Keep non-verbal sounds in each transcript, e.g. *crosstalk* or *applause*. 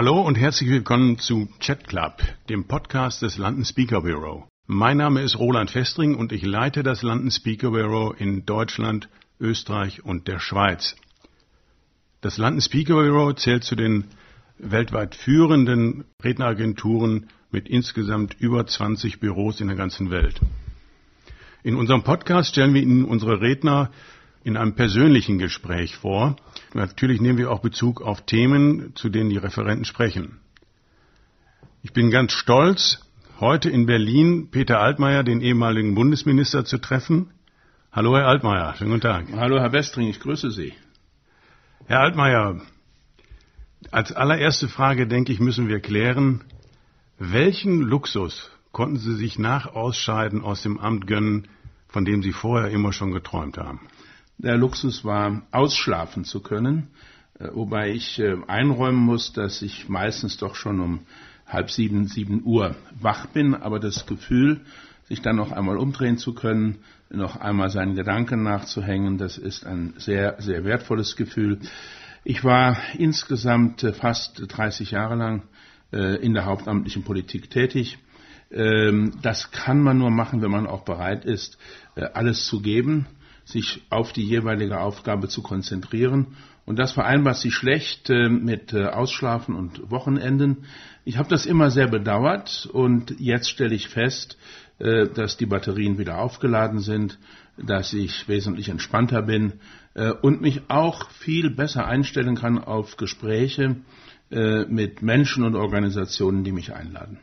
Hallo und herzlich willkommen zu Chat Club, dem Podcast des London Speaker Bureau. Mein Name ist Roland Festring und ich leite das London Speaker Bureau in Deutschland, Österreich und der Schweiz. Das London Speaker Bureau zählt zu den weltweit führenden Redneragenturen mit insgesamt über 20 Büros in der ganzen Welt. In unserem Podcast stellen wir Ihnen unsere Redner in einem persönlichen Gespräch vor. Natürlich nehmen wir auch Bezug auf Themen, zu denen die Referenten sprechen. Ich bin ganz stolz, heute in Berlin Peter Altmaier, den ehemaligen Bundesminister, zu treffen. Hallo, Herr Altmaier. Schönen guten Tag. Hallo, Herr Westring. Ich grüße Sie. Herr Altmaier, als allererste Frage, denke ich, müssen wir klären, welchen Luxus konnten Sie sich nach Ausscheiden aus dem Amt gönnen, von dem Sie vorher immer schon geträumt haben? Der Luxus war, ausschlafen zu können, äh, wobei ich äh, einräumen muss, dass ich meistens doch schon um halb sieben, sieben Uhr wach bin, aber das Gefühl, sich dann noch einmal umdrehen zu können, noch einmal seinen Gedanken nachzuhängen, das ist ein sehr, sehr wertvolles Gefühl. Ich war insgesamt äh, fast 30 Jahre lang in der hauptamtlichen Politik tätig. Ähm, das kann man nur machen, wenn man auch bereit ist, alles zu geben sich auf die jeweilige Aufgabe zu konzentrieren. Und das vereinbart sich schlecht äh, mit äh, Ausschlafen und Wochenenden. Ich habe das immer sehr bedauert und jetzt stelle ich fest, äh, dass die Batterien wieder aufgeladen sind, dass ich wesentlich entspannter bin und mich auch viel besser einstellen kann auf Gespräche mit Menschen und Organisationen, die mich einladen.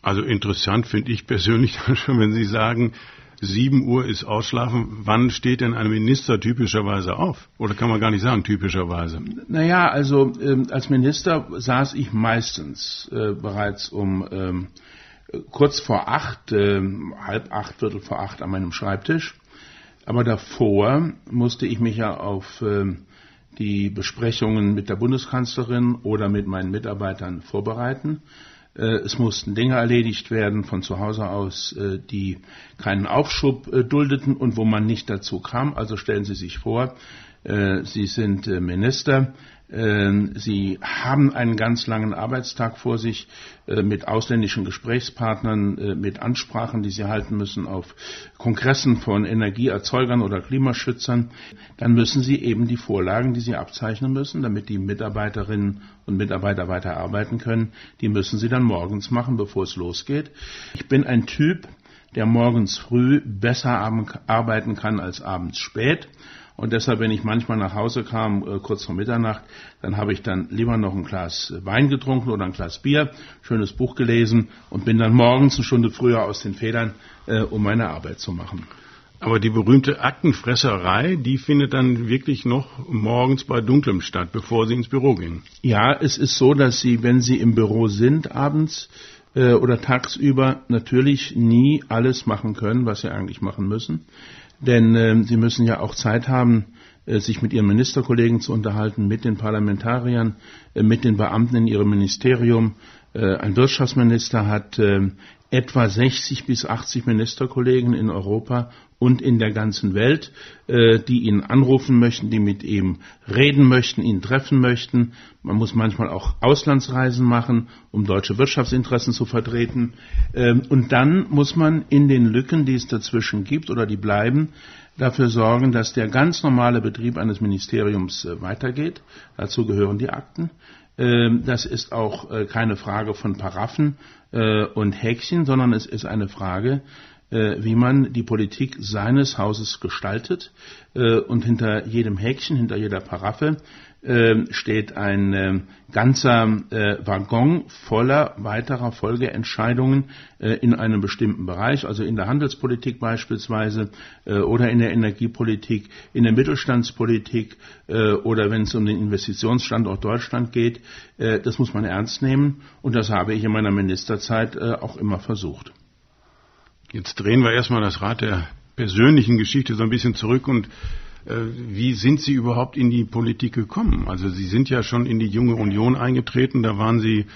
Also interessant finde ich persönlich *laughs* schon, wenn Sie sagen, 7 Uhr ist Ausschlafen. Wann steht denn ein Minister typischerweise auf? Oder kann man gar nicht sagen, typischerweise? Naja, also ähm, als Minister saß ich meistens äh, bereits um ähm, kurz vor acht, äh, halb acht, viertel vor acht an meinem Schreibtisch. Aber davor musste ich mich ja auf äh, die Besprechungen mit der Bundeskanzlerin oder mit meinen Mitarbeitern vorbereiten. Äh, es mussten Dinge erledigt werden von zu Hause aus, äh, die keinen Aufschub äh, duldeten und wo man nicht dazu kam. Also stellen Sie sich vor, Sie sind Minister, Sie haben einen ganz langen Arbeitstag vor sich äh, mit ausländischen Gesprächspartnern, äh, mit Ansprachen, die Sie halten müssen auf Kongressen von Energieerzeugern oder Klimaschützern. Dann müssen Sie eben die Vorlagen, die Sie abzeichnen müssen, damit die Mitarbeiterinnen und Mitarbeiter weiter arbeiten können, die müssen Sie dann morgens machen, bevor es losgeht. Ich bin ein Typ, der morgens früh besser arbeiten kann als abends spät. Und deshalb, wenn ich manchmal nach Hause kam, äh, kurz vor Mitternacht, dann habe ich dann lieber noch ein Glas Wein getrunken oder ein Glas Bier, schönes Buch gelesen und bin dann morgens eine Stunde früher aus den Federn, äh, um meine Arbeit zu machen. Aber die berühmte Aktenfresserei, die findet dann wirklich noch morgens bei Dunklem statt, bevor Sie ins Büro gehen. Ja, es ist so, dass Sie, wenn Sie im Büro sind abends äh, oder tagsüber, natürlich nie alles machen können, was Sie eigentlich machen müssen. Denn äh, Sie müssen ja auch Zeit haben, äh, sich mit Ihren Ministerkollegen zu unterhalten, mit den Parlamentariern, äh, mit den Beamten in Ihrem Ministerium. Äh, ein Wirtschaftsminister hat äh, etwa 60 bis 80 Ministerkollegen in Europa und in der ganzen Welt, äh, die ihn anrufen möchten, die mit ihm reden möchten, ihn treffen möchten. Man muss manchmal auch Auslandsreisen machen, um deutsche Wirtschaftsinteressen zu vertreten. Ähm, und dann muss man in den Lücken, die es dazwischen gibt oder die bleiben, dafür sorgen, dass der ganz normale Betrieb eines Ministeriums äh, weitergeht. Dazu gehören die Akten. Ähm, das ist auch äh, keine Frage von Paraffen äh, und Häkchen, sondern es ist eine Frage, äh, wie man die Politik seines Hauses gestaltet. Und hinter jedem Häkchen, hinter jeder Paraffe steht ein ähm, ganzer äh, Waggon voller weiterer Folgeentscheidungen äh, in einem bestimmten Bereich, also in der Handelspolitik beispielsweise äh, oder in der Energiepolitik, in der Mittelstandspolitik oder wenn es um den Investitionsstandort Deutschland geht. Das muss man ernst nehmen und das habe ich in meiner Ministerzeit auch immer versucht. Jetzt drehen wir erstmal das Rad der persönlichen Geschichte so ein bisschen zurück und wie sind Sie überhaupt in die Politik gekommen? Also Sie sind ja schon in die junge Union eingetreten, da waren Sie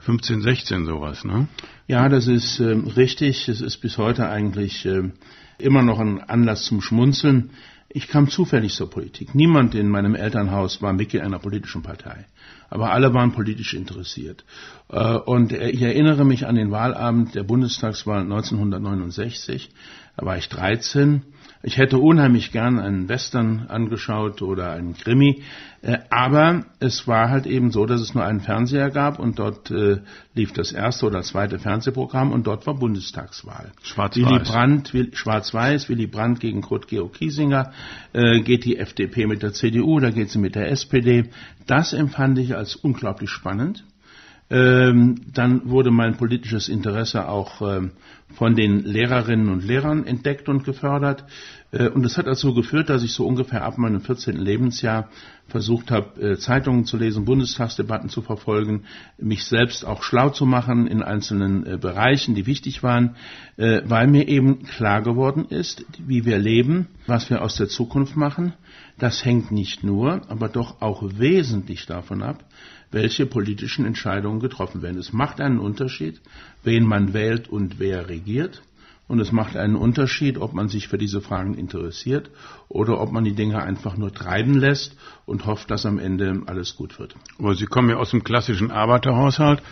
15, 16 sowas, ne? Ja, das ist äh, richtig. Es ist bis heute eigentlich äh, immer noch ein Anlass zum Schmunzeln. Ich kam zufällig zur Politik. Niemand in meinem Elternhaus war Mitglied einer politischen Partei. Aber alle waren politisch interessiert. Äh, und ich erinnere mich an den Wahlabend der Bundestagswahl 1969. Da war ich 13 ich hätte unheimlich gern einen Western angeschaut oder einen Krimi, äh, aber es war halt eben so, dass es nur einen Fernseher gab und dort äh, lief das erste oder zweite Fernsehprogramm und dort war Bundestagswahl. Schwarz-Weiß. Brandt, Schwarz-Weiß, Willy Brandt gegen Kurt Georg Kiesinger, äh, geht die FDP mit der CDU, da geht sie mit der SPD. Das empfand ich als unglaublich spannend. Ähm, dann wurde mein politisches Interesse auch ähm, von den Lehrerinnen und Lehrern entdeckt und gefördert. Äh, und das hat dazu geführt, dass ich so ungefähr ab meinem 14. Lebensjahr versucht habe, äh, Zeitungen zu lesen, Bundestagsdebatten zu verfolgen, mich selbst auch schlau zu machen in einzelnen äh, Bereichen, die wichtig waren, weil mir eben klar geworden ist, wie wir leben, was wir aus der Zukunft machen. Das hängt nicht nur, aber doch auch wesentlich davon ab, welche politischen Entscheidungen getroffen werden. Es macht einen Unterschied, wen man wählt und wer regiert. Und es macht einen Unterschied, ob man sich für diese Fragen interessiert oder ob man die Dinge einfach nur treiben lässt und hofft, dass am Ende alles gut wird. Aber Sie kommen ja aus dem klassischen Arbeiterhaushalt.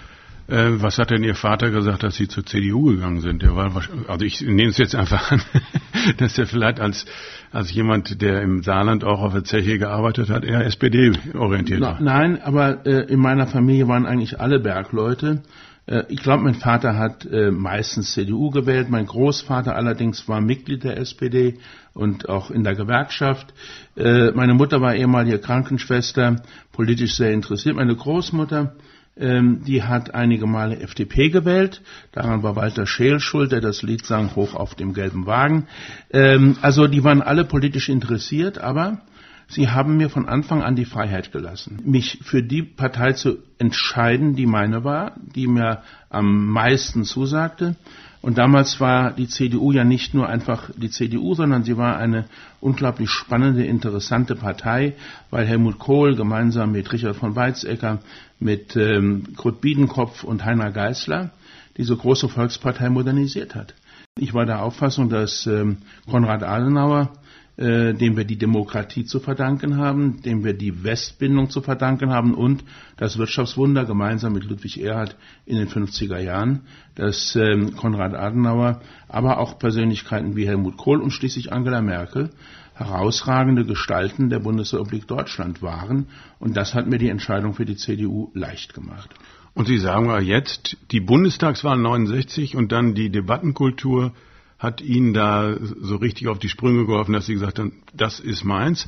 Äh, was hat denn Ihr Vater gesagt, dass Sie zur CDU gegangen sind? Der war, also ich nehme es jetzt einfach an, *laughs* dass er vielleicht als, als jemand, der im Saarland auch auf der Zeche gearbeitet hat, eher SPD-orientiert war. Nein, aber äh, in meiner Familie waren eigentlich alle Bergleute. Äh, ich glaube, mein Vater hat äh, meistens CDU gewählt. Mein Großvater allerdings war Mitglied der SPD und auch in der Gewerkschaft. Äh, meine Mutter war ehemalige Krankenschwester, politisch sehr interessiert. Meine Großmutter die hat einige Male FDP gewählt. Daran war Walter Scheel schuld, der das Lied sang, hoch auf dem gelben Wagen. Ähm, also die waren alle politisch interessiert, aber sie haben mir von Anfang an die Freiheit gelassen, mich für die Partei zu entscheiden, die meine war, die mir am meisten zusagte. Und damals war die CDU ja nicht nur einfach die CDU, sondern sie war eine unglaublich spannende, interessante Partei, weil Helmut Kohl gemeinsam mit Richard von Weizsäcker, mit ähm, Kurt Biedenkopf und Heiner Geißler diese große Volkspartei modernisiert hat. Ich war der Auffassung, dass ähm, Konrad Adenauer äh, dem wir die Demokratie zu verdanken haben, dem wir die Westbindung zu verdanken haben und das Wirtschaftswunder gemeinsam mit Ludwig Erhard in den 50er Jahren, dass ähm, Konrad Adenauer, aber auch Persönlichkeiten wie Helmut Kohl und schließlich Angela Merkel herausragende Gestalten der Bundesrepublik Deutschland waren. Und das hat mir die Entscheidung für die CDU leicht gemacht. Und Sie sagen ja jetzt, die Bundestagswahl 69 und dann die Debattenkultur hat Ihnen da so richtig auf die Sprünge geholfen, dass Sie gesagt haben, das ist meins.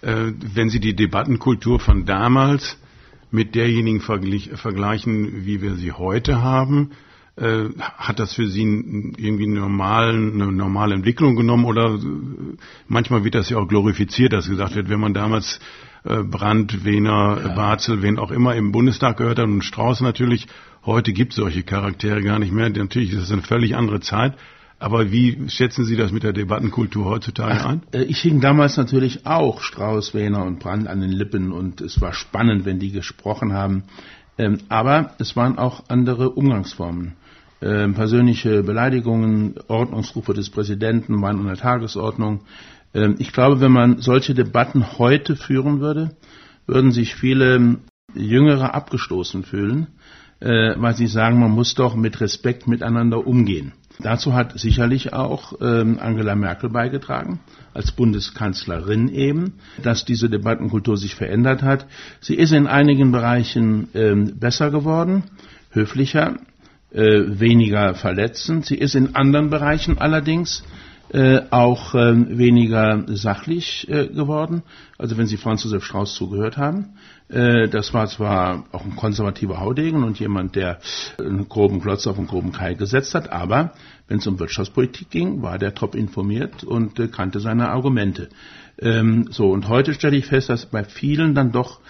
Äh, wenn Sie die Debattenkultur von damals mit derjenigen vergleichen, wie wir sie heute haben, äh, hat das für Sie irgendwie normalen, eine normale Entwicklung genommen oder äh, manchmal wird das ja auch glorifiziert, dass gesagt wird, wenn man damals Brandt, Wehner, ja. Barzel, wen auch immer im Bundestag gehört hat und Strauß natürlich, heute gibt es solche Charaktere gar nicht mehr. Natürlich ist es eine völlig andere Zeit. Aber wie schätzen Sie das mit der Debattenkultur heutzutage an? Äh, ich hing damals natürlich auch Strauß, Wehner und Brandt an den Lippen und es war spannend, wenn die gesprochen haben. Ähm, aber es waren auch andere Umgangsformen. Ähm, persönliche Beleidigungen, Ordnungsrufe des Präsidenten waren an der Tagesordnung. Ähm, ich glaube, wenn man solche Debatten heute führen würde, würden sich viele Jüngere abgestoßen fühlen, äh, weil sie sagen, man muss doch mit Respekt miteinander umgehen. Dazu hat sicherlich auch ähm, Angela Merkel beigetragen, als Bundeskanzlerin eben, dass diese Debattenkultur sich verändert hat. Sie ist in einigen Bereichen ähm, besser geworden, höflicher, äh, weniger verletzend. Sie ist in anderen Bereichen allerdings äh, auch äh, weniger sachlich äh, geworden. Also wenn Sie Franz Josef Strauß zugehört haben, äh, das war zwar auch ein konservativer Haudegen und jemand, der einen groben Klotz auf einen groben Kai gesetzt hat, aber wenn es um Wirtschaftspolitik ging, war der top informiert und äh, kannte seine Argumente. Ähm, so und heute stelle ich fest, dass bei vielen dann doch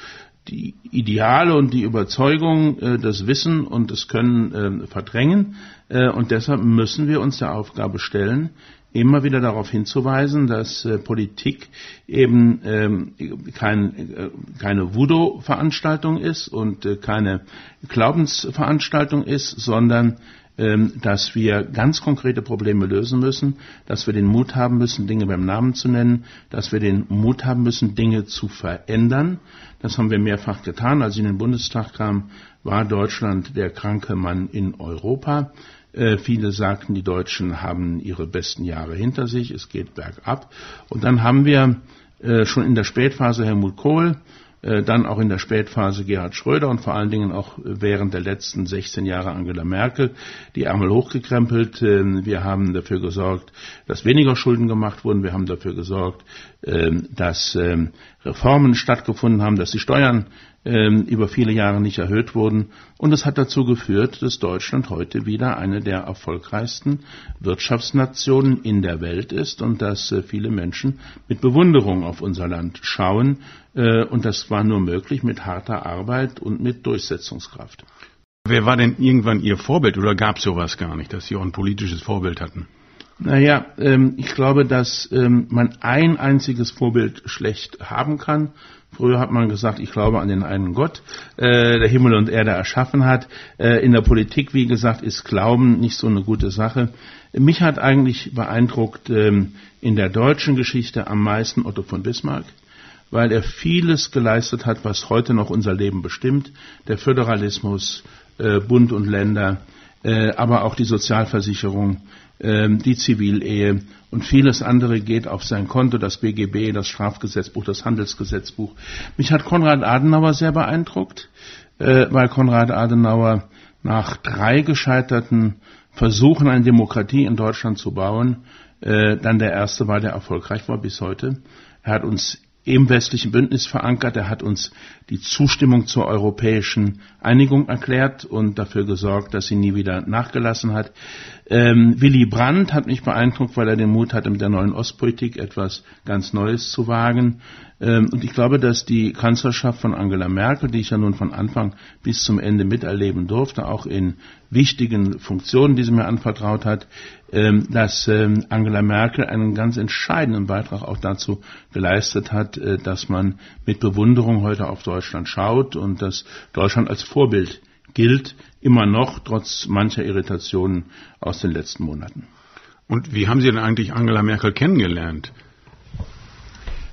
die Ideale und die Überzeugung, äh, das Wissen und das Können äh, verdrängen. Äh, und deshalb müssen wir uns der Aufgabe stellen, immer wieder darauf hinzuweisen, dass äh, Politik eben ähm, kein, äh, keine Voodoo-Veranstaltung ist und äh, keine Glaubensveranstaltung ist, sondern dass wir ganz konkrete Probleme lösen müssen, dass wir den Mut haben müssen, Dinge beim Namen zu nennen, dass wir den Mut haben müssen, Dinge zu verändern. Das haben wir mehrfach getan. Als ich in den Bundestag kam, war Deutschland der kranke Mann in Europa. Äh, viele sagten, die Deutschen haben ihre besten Jahre hinter sich, es geht bergab. Und dann haben wir äh, schon in der Spätphase Helmut Kohl, dann auch in der Spätphase Gerhard Schröder und vor allen Dingen auch während der letzten 16 Jahre Angela Merkel die Ärmel hochgekrempelt. Ähm, wir haben dafür gesorgt, dass weniger Schulden gemacht wurden. Wir haben dafür gesorgt, ähm, dass ähm, Reformen stattgefunden haben, dass die Steuern über viele Jahre nicht erhöht wurden. Und es hat dazu geführt, dass Deutschland heute wieder eine der erfolgreichsten Wirtschaftsnationen in der Welt ist und dass äh, viele Menschen mit Bewunderung auf unser Land schauen äh, und das war nur möglich mit harter Arbeit und mit Durchsetzungskraft. Wer war denn irgendwann Ihr Vorbild oder gab es sowas gar nicht, dass Sie auch ein politisches Vorbild hatten? Naja, ähm, ich glaube, dass ähm, man ein einziges Vorbild schlecht haben kann. Früher hat man gesagt, ich glaube an den einen Gott, äh, der Himmel und Erde erschaffen hat. Äh, in der Politik, wie gesagt, ist Glauben nicht so eine gute Sache. Mich hat eigentlich beeindruckt ähm, in der deutschen Geschichte am meisten Otto von Bismarck weil er vieles geleistet hat, was heute noch unser Leben bestimmt. Der Föderalismus, äh, Bund und Länder, äh, aber auch die Sozialversicherung, äh, die Zivilehe und vieles andere geht auf sein Konto, das BGB, das Strafgesetzbuch, das Handelsgesetzbuch. Mich hat Konrad Adenauer sehr beeindruckt, äh, weil Konrad Adenauer nach drei gescheiterten Versuchen, eine Demokratie in Deutschland zu bauen, äh, dann der erste war, der erfolgreich war bis heute. Er hat uns im westlichen Bündnis verankert. Er hat uns die Zustimmung zur europäischen Einigung erklärt und dafür gesorgt, dass sie nie wieder nachgelassen hat. Ähm, Willy Brandt hat mich beeindruckt, weil er den Mut hatte, mit der neuen Ostpolitik etwas ganz Neues zu wagen. Ähm, und ich glaube, dass die Kanzlerschaft von Angela Merkel, die ich ja nun von Anfang bis zum Ende miterleben durfte, auch in wichtigen Funktionen, die sie mir anvertraut hat, ähm, dass ähm, Angela Merkel einen ganz entscheidenden Beitrag auch dazu geleistet hat, äh, dass man mit Bewunderung heute auf Deutschland schaut und dass Deutschland als Vorbild gilt, immer noch, trotz mancher Irritationen aus den letzten Monaten. Und wie haben Sie denn eigentlich Angela Merkel kennengelernt?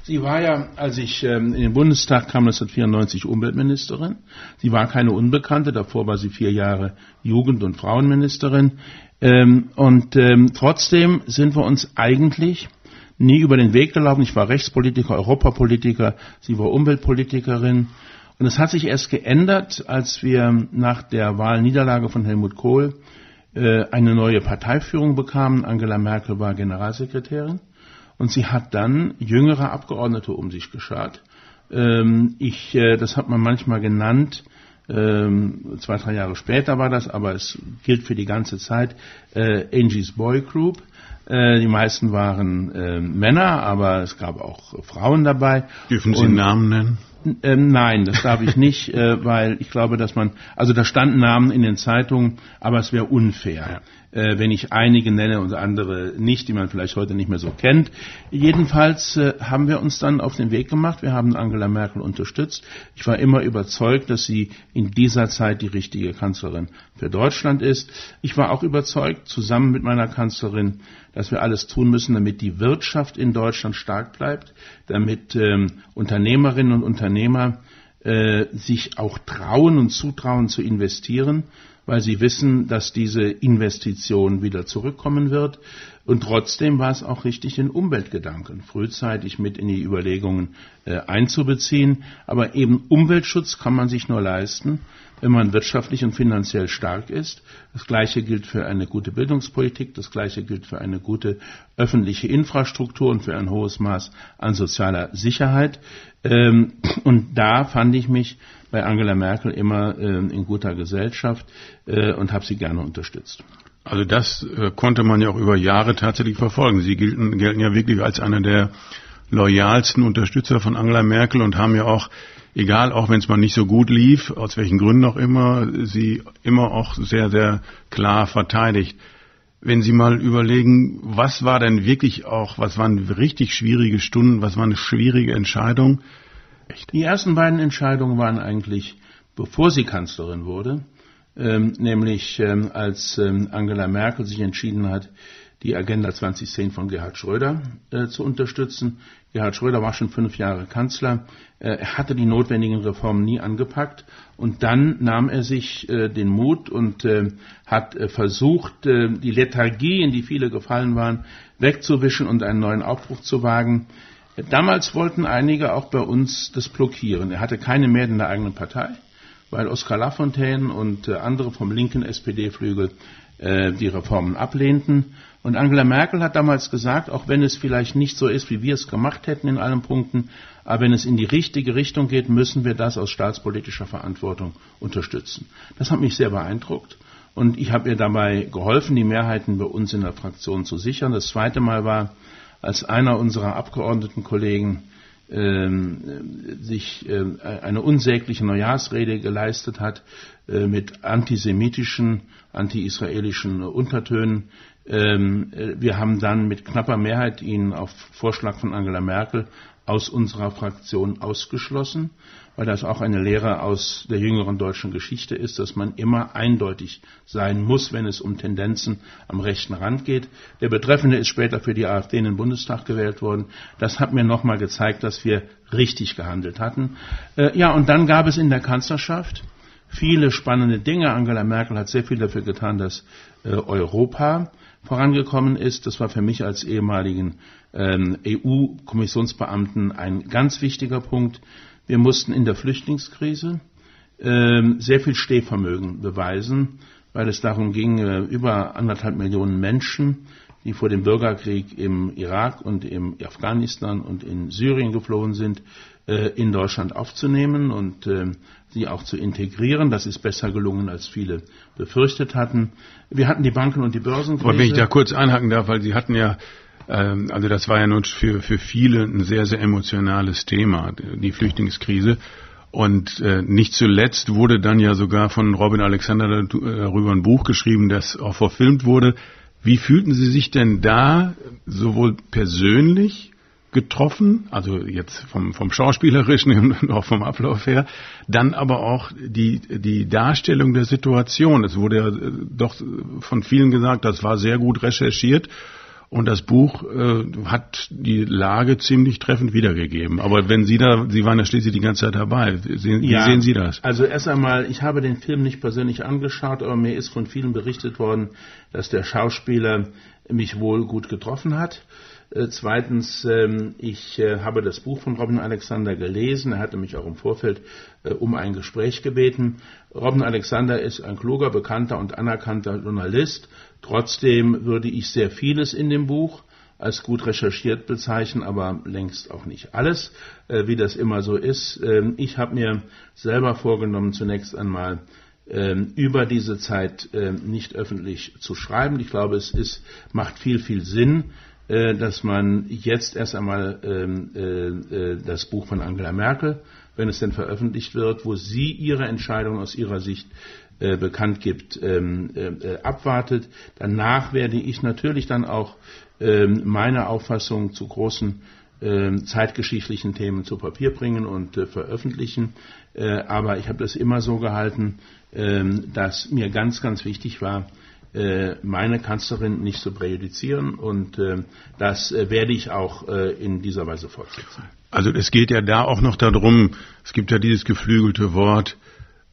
Sie war ja, als ich ähm, in den Bundestag kam, 1994 Umweltministerin. Sie war keine Unbekannte, davor war sie vier Jahre Jugend- und Frauenministerin. Ähm, und ähm, trotzdem sind wir uns eigentlich nie über den Weg gelaufen. Ich war Rechtspolitiker, Europapolitiker, sie war Umweltpolitikerin. Und es hat sich erst geändert, als wir nach der Wahlniederlage von Helmut Kohl äh, eine neue Parteiführung bekamen. Angela Merkel war Generalsekretärin. Und sie hat dann jüngere Abgeordnete um sich geschart. Ähm, ich, äh, das hat man manchmal genannt, ähm, zwei, drei Jahre später war das, aber es gilt für die ganze Zeit, äh, Angie's Boy Group. Äh, die meisten waren äh, Männer, aber es gab auch Frauen dabei. Dürfen Sie Und, Namen nennen? Ähm, nein, das darf ich nicht, äh, weil ich glaube, dass man, also da standen Namen in den Zeitungen, aber es wäre unfair, ja. äh, wenn ich einige nenne und andere nicht, die man vielleicht heute nicht mehr so kennt. Jedenfalls äh, haben wir uns dann auf den Weg gemacht. Wir haben Angela Merkel unterstützt. Ich war immer überzeugt, dass sie in dieser Zeit die richtige Kanzlerin für Deutschland ist. Ich war auch überzeugt, zusammen mit meiner Kanzlerin, dass wir alles tun müssen, damit die Wirtschaft in Deutschland stark bleibt, damit ähm, Unternehmerinnen und Unternehmer äh, sich auch trauen und zutrauen zu investieren, weil sie wissen, dass diese Investition wieder zurückkommen wird. Und trotzdem war es auch richtig, den Umweltgedanken frühzeitig mit in die Überlegungen äh, einzubeziehen. Aber eben Umweltschutz kann man sich nur leisten, wenn man wirtschaftlich und finanziell stark ist. Das Gleiche gilt für eine gute Bildungspolitik, das Gleiche gilt für eine gute öffentliche Infrastruktur und für ein hohes Maß an sozialer Sicherheit. Ähm, und da fand ich mich bei Angela Merkel immer ähm, in guter Gesellschaft äh, und habe sie gerne unterstützt. Also das äh, konnte man ja auch über Jahre tatsächlich verfolgen. Sie gelten, gelten ja wirklich als einer der loyalsten Unterstützer von Angela Merkel und haben ja auch egal, auch wenn es mal nicht so gut lief, aus welchen Gründen auch immer, sie immer auch sehr, sehr klar verteidigt. Wenn Sie mal überlegen, was war denn wirklich auch, was waren richtig schwierige Stunden, was war eine schwierige Entscheidung? Die ersten beiden Entscheidungen waren eigentlich, bevor sie Kanzlerin wurde, ähm, nämlich ähm, als ähm, Angela Merkel sich entschieden hat, die Agenda 2010 von Gerhard Schröder äh, zu unterstützen. Gerhard Schröder war schon fünf Jahre Kanzler. Äh, er hatte die notwendigen Reformen nie angepackt. Und dann nahm er sich äh, den Mut und hat versucht, die Lethargie, in die viele gefallen waren, wegzuwischen und einen neuen Aufbruch zu wagen. Damals wollten einige auch bei uns das blockieren. Er hatte keine mehr in der eigenen Partei, weil Oskar Lafontaine und äh, andere vom linken SPD-Flügel die Reformen ablehnten. Und Angela Merkel hat damals gesagt, auch wenn es vielleicht nicht so ist, wie wir es gemacht hätten in allen Punkten, aber wenn es in die richtige Richtung geht, müssen wir das aus staatspolitischer Verantwortung unterstützen. Das hat mich sehr beeindruckt. Und ich habe ihr dabei geholfen, die Mehrheiten bei uns in der Fraktion zu sichern. Das zweite Mal war, als einer unserer Abgeordnetenkollegen sich äh, eine unsägliche Neujahrsrede geleistet hat äh, mit antisemitischen, anti-israelischen Untertönen, ähm, äh, wir haben dann mit knapper Mehrheit ihn auf Vorschlag von Angela Merkel aus unserer Fraktion ausgeschlossen, weil das auch eine Lehre aus der jüngeren deutschen Geschichte ist, dass man immer eindeutig sein muss, wenn es um Tendenzen am rechten Rand geht. Der Betreffende ist später für die AfD in den Bundestag gewählt worden. Das hat mir nochmal gezeigt, dass wir richtig gehandelt hatten. Äh, ja, und dann gab es in der Kanzlerschaft viele spannende Dinge. Angela Merkel hat sehr viel dafür getan, dass äh, Europa vorangekommen ist. Das war für mich als ehemaligen ähm, EU-Kommissionsbeamten ein ganz wichtiger Punkt. Wir mussten in der Flüchtlingskrise ähm, sehr viel Stehvermögen beweisen, weil es darum ging, äh, über anderthalb Millionen Menschen, die vor dem Bürgerkrieg im Irak und im Afghanistan und in Syrien geflohen sind, äh, in Deutschland aufzunehmen und äh, sie auch zu integrieren. Das ist besser gelungen, als viele befürchtet hatten. Wir hatten die Banken und die Börsenkrise. Aber wenn ich da kurz einhaken darf, weil Sie hatten ja ähm, also das war ja nun für, für viele ein sehr, sehr emotionales Thema, die Flüchtlingskrise. Und äh, nicht zuletzt wurde dann ja sogar von Robin Alexander darüber ein Buch geschrieben, das auch verfilmt wurde. Wie fühlten Sie sich denn da sowohl persönlich getroffen, also jetzt vom, vom Schauspielerischen *laughs* und auch vom Ablauf her, dann aber auch die, die Darstellung der Situation. Es wurde ja äh, doch von vielen gesagt, das war sehr gut recherchiert und das Buch äh, hat die Lage ziemlich treffend wiedergegeben. Aber wenn Sie da, Sie waren ja schließlich die ganze Zeit dabei. Sehen, wie sehen Sie das? Also erst einmal, ich habe den Film nicht persönlich angeschaut, aber mir ist von vielen berichtet worden, dass der Schauspieler mich wohl gut getroffen hat. Äh, zweitens, ähm, ich äh, habe das Buch von Robin Alexander gelesen. Er hatte mich auch im Vorfeld äh, um ein Gespräch gebeten. Robin Alexander ist ein kluger, bekannter und anerkannter Journalist. Trotzdem würde ich sehr vieles in dem Buch als gut recherchiert bezeichnen, aber längst auch nicht alles, wie das immer so ist. Ähm, ich habe mir selber vorgenommen, zunächst einmal ähm, über diese Zeit nicht öffentlich zu schreiben. Ich glaube, es ist, macht viel, viel Sinn, dass man jetzt erst einmal ähm, äh, äh, das Buch von Angela Merkel, wenn es denn veröffentlicht wird, wo sie ihre Entscheidung aus ihrer Sicht bekannt gibt, ähm, abwartet. Danach werde ich natürlich dann auch ähm, meine Auffassung zu großen zeitgeschichtlichen Themen zu Papier bringen und veröffentlichen. aber ich habe das immer so gehalten, dass mir ganz, ganz wichtig war, äh, meine Kanzlerin nicht zu präjudizieren und äh, das äh, werde ich auch in dieser Weise fortsetzen. Also es geht ja da auch noch darum, es gibt ja dieses geflügelte Wort,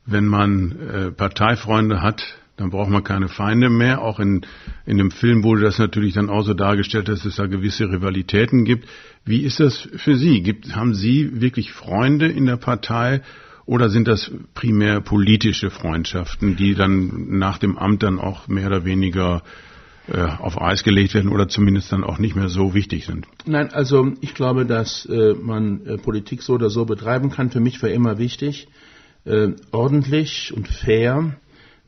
wenn man Parteifreunde hat, dann braucht man keine Feinde mehr. Auch in, in dem Film wurde das natürlich dann auch so dargestellt, dass es da gewisse Rivalitäten gibt. Wie ist das für Sie? Gibt, haben Sie wirklich Freunde in der Partei oder sind das primär politische Freundschaften, die dann nach dem Amt dann auch mehr oder weniger äh, auf Eis gelegt werden oder zumindest dann auch nicht mehr so wichtig sind? Nein, also ich glaube, dass äh, man äh, Politik so oder so betreiben kann. Für mich war immer wichtig, äh, ordentlich und fair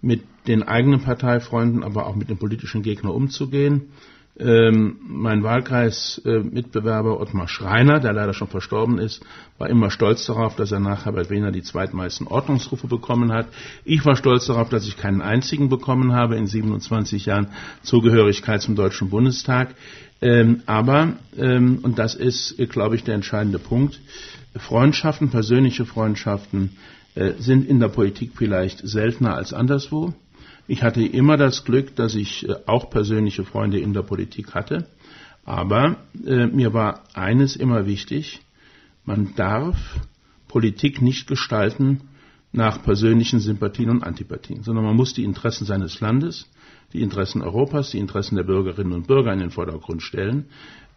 mit den eigenen Parteifreunden, aber auch mit den politischen Gegnern umzugehen. Ähm, mein Wahlkreismitbewerber äh, Ottmar Schreiner, der leider schon verstorben ist, war immer stolz darauf, dass er nach Herbert Wehner die zweitmeisten Ordnungsrufe bekommen hat. Ich war stolz darauf, dass ich keinen einzigen bekommen habe in 27 Jahren Zugehörigkeit zum Deutschen Bundestag. Ähm, aber, ähm, und das ist, glaube ich, der entscheidende Punkt, Freundschaften, persönliche Freundschaften, äh, sind in der Politik vielleicht seltener als anderswo. Ich hatte immer das Glück, dass ich äh, auch persönliche Freunde in der Politik hatte. Aber äh, mir war eines immer wichtig, man darf Politik nicht gestalten nach persönlichen Sympathien und Antipathien, sondern man muss die Interessen seines Landes, die Interessen Europas, die Interessen der Bürgerinnen und Bürger in den Vordergrund stellen.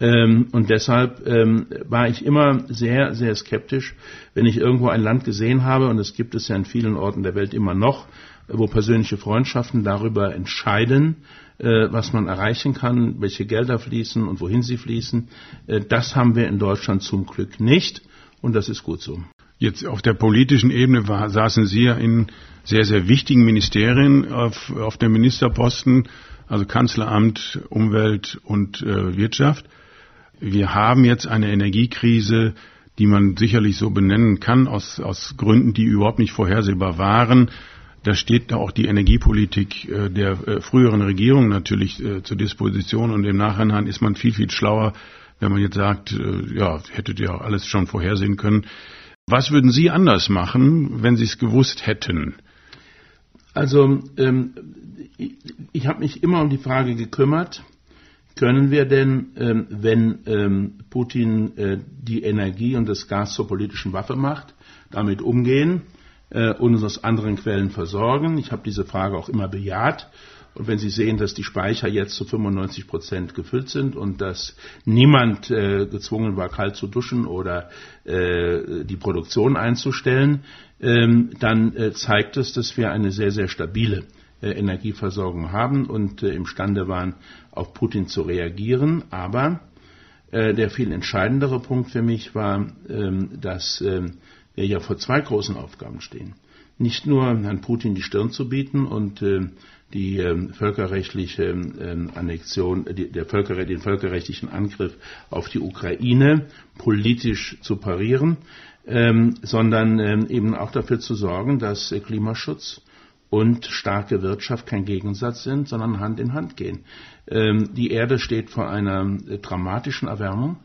Ähm, und deshalb ähm, war ich immer sehr, sehr skeptisch, wenn ich irgendwo ein Land gesehen habe, und es gibt es ja in vielen Orten der Welt immer noch, wo persönliche Freundschaften darüber entscheiden, äh, was man erreichen kann, welche Gelder fließen und wohin sie fließen. Äh, das haben wir in Deutschland zum Glück nicht, und das ist gut so. Jetzt auf der politischen Ebene war, saßen Sie ja in sehr, sehr wichtigen Ministerien auf, auf dem Ministerposten, also Kanzleramt, Umwelt und äh, Wirtschaft. Wir haben jetzt eine Energiekrise, die man sicherlich so benennen kann, aus, aus Gründen, die überhaupt nicht vorhersehbar waren. Da steht auch die Energiepolitik äh, der äh, früheren Regierung natürlich äh, zur Disposition und im Nachhinein ist man viel, viel schlauer, wenn man jetzt sagt, ja, hättet ihr alles schon vorhersehen können. Was würden Sie anders machen, wenn Sie es gewusst hätten? Also ähm, ich, ich habe mich immer um die Frage gekümmert, können wir denn, ähm, wenn ähm, Putin äh, die Energie und das Gas zur politischen Waffe macht, damit umgehen äh, uns aus anderen Quellen versorgen? Ich habe diese Frage auch immer bejaht und wenn Sie sehen, dass die Speicher jetzt zu 95 Prozent gefüllt sind und dass niemand äh, gezwungen war, kalt zu duschen oder äh, die Produktion einzustellen, ähm, dann äh, zeigt es, dass wir eine sehr, sehr stabile äh, Energieversorgung haben und äh, imstande waren, auf Putin zu reagieren. Aber äh, der viel entscheidendere Punkt für mich war, ähm, dass ähm, wir ja vor zwei großen Aufgaben stehen. Nicht nur Herrn Putin die Stirn zu bieten und die ähm, völkerrechtliche ähm, Annexion, die, der Völker, den völkerrechtlichen Angriff auf die Ukraine politisch zu parieren, ähm, sondern ähm, eben auch dafür zu sorgen, dass äh, Klimaschutz und starke Wirtschaft kein Gegensatz sind, sondern Hand in Hand gehen. Ähm, die Erde steht vor einer äh, dramatischen Erwärmung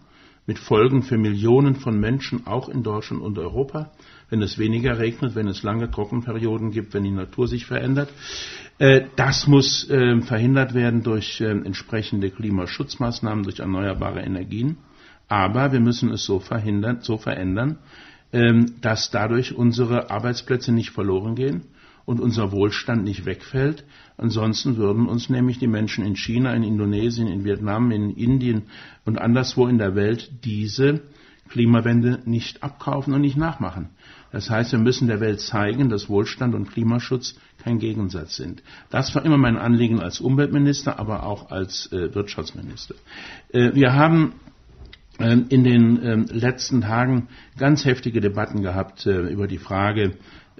mit Folgen für Millionen von Menschen, auch in Deutschland und Europa wenn es weniger regnet, wenn es lange Trockenperioden gibt, wenn die Natur sich verändert. Äh, das muss ähm, verhindert werden durch ähm, entsprechende Klimaschutzmaßnahmen, durch erneuerbare Energien. Aber wir müssen es so verhindern, so verändern, ähm, dass dadurch unsere Arbeitsplätze nicht verloren gehen und unser Wohlstand nicht wegfällt. Ansonsten würden uns nämlich die Menschen in China, in Indonesien, in Vietnam, in Indien und anderswo in der Welt diese Klimawende nicht abkaufen und nicht nachmachen. Das heißt, wir müssen der Welt zeigen, dass Wohlstand und Klimaschutz kein Gegensatz sind. Das war immer mein Anliegen als Umweltminister, aber auch als äh, Wirtschaftsminister. Äh, wir haben äh, in den ähm, letzten Tagen ganz heftige Debatten gehabt äh, über die Frage,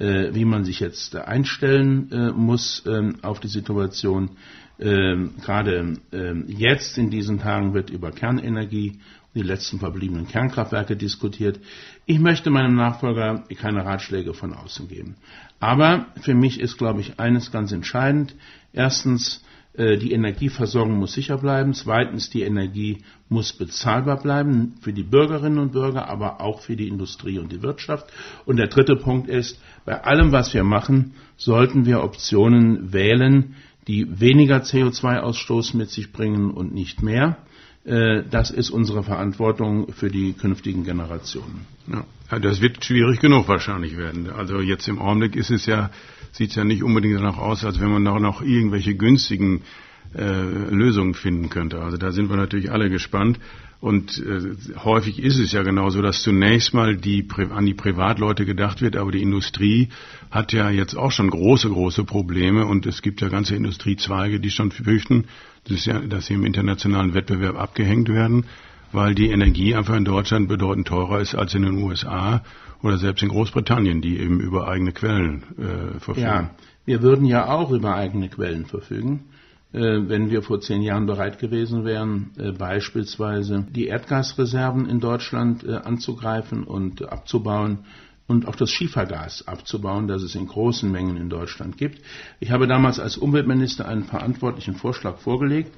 wie man sich jetzt einstellen äh, muss ähm, auf die Situation. Ähm, gerade jetzt in diesen Tagen wird über Kernenergie die letzten verbliebenen Kernkraftwerke diskutiert. Ich möchte meinem Nachfolger keine Ratschläge von außen geben. Aber für mich ist, glaube ich, eines ganz entscheidend. Erstens, äh, die Energieversorgung muss sicher bleiben. Zweitens, die Energie muss bezahlbar bleiben für die Bürgerinnen und Bürger, aber auch für die Industrie und die Wirtschaft. Und der dritte Punkt ist, bei allem, was wir machen, sollten wir Optionen wählen, die weniger CO2-Ausstoß mit sich bringen und nicht mehr. Äh, das ist unsere Verantwortung für die künftigen Generationen. Ja, das wird schwierig genug wahrscheinlich werden. Also jetzt im Augenblick ist es ja, sieht es ja nicht unbedingt danach aus, als wenn man noch, noch irgendwelche günstigen äh, Lösungen finden könnte. Also da sind wir natürlich alle gespannt. Und äh, häufig ist es ja genauso, dass zunächst mal die, an die Privatleute gedacht wird, aber die Industrie hat ja jetzt auch schon große, große Probleme und es gibt ja ganze Industriezweige, die schon fürchten, dass, ja, dass sie im internationalen Wettbewerb abgehängt werden, weil die Energie einfach in Deutschland bedeutend teurer ist als in den USA oder selbst in Großbritannien, die eben über eigene Quellen äh, verfügen. Ja, wir würden ja auch über eigene Quellen verfügen. Äh, wenn wir vor zehn Jahren bereit gewesen wären, äh, beispielsweise die Erdgasreserven in Deutschland äh, anzugreifen und abzubauen und auch das Schiefergas abzubauen, das es in großen Mengen in Deutschland gibt. Ich habe damals als Umweltminister einen verantwortlichen Vorschlag vorgelegt.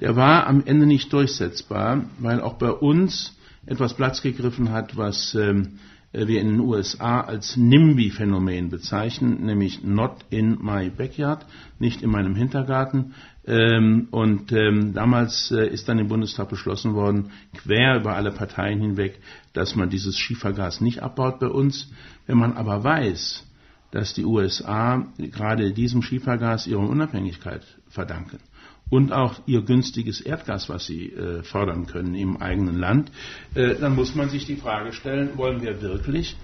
Der war am Ende nicht durchsetzbar, weil auch bei uns etwas Platz gegriffen hat, was ähm, äh, wir in den USA als NIMBY-Phänomen bezeichnen, nämlich not in my backyard, nicht in meinem Hintergarten. Ähm, und ähm, damals äh, ist dann im Bundestag beschlossen worden, quer über alle Parteien hinweg, dass man dieses Schiefergas nicht abbaut bei uns. Wenn man aber weiß, dass die USA gerade diesem Schiefergas ihre Unabhängigkeit verdanken und auch ihr günstiges Erdgas, was sie äh, fördern können im eigenen Land, äh, dann muss man sich die Frage stellen, wollen wir wirklich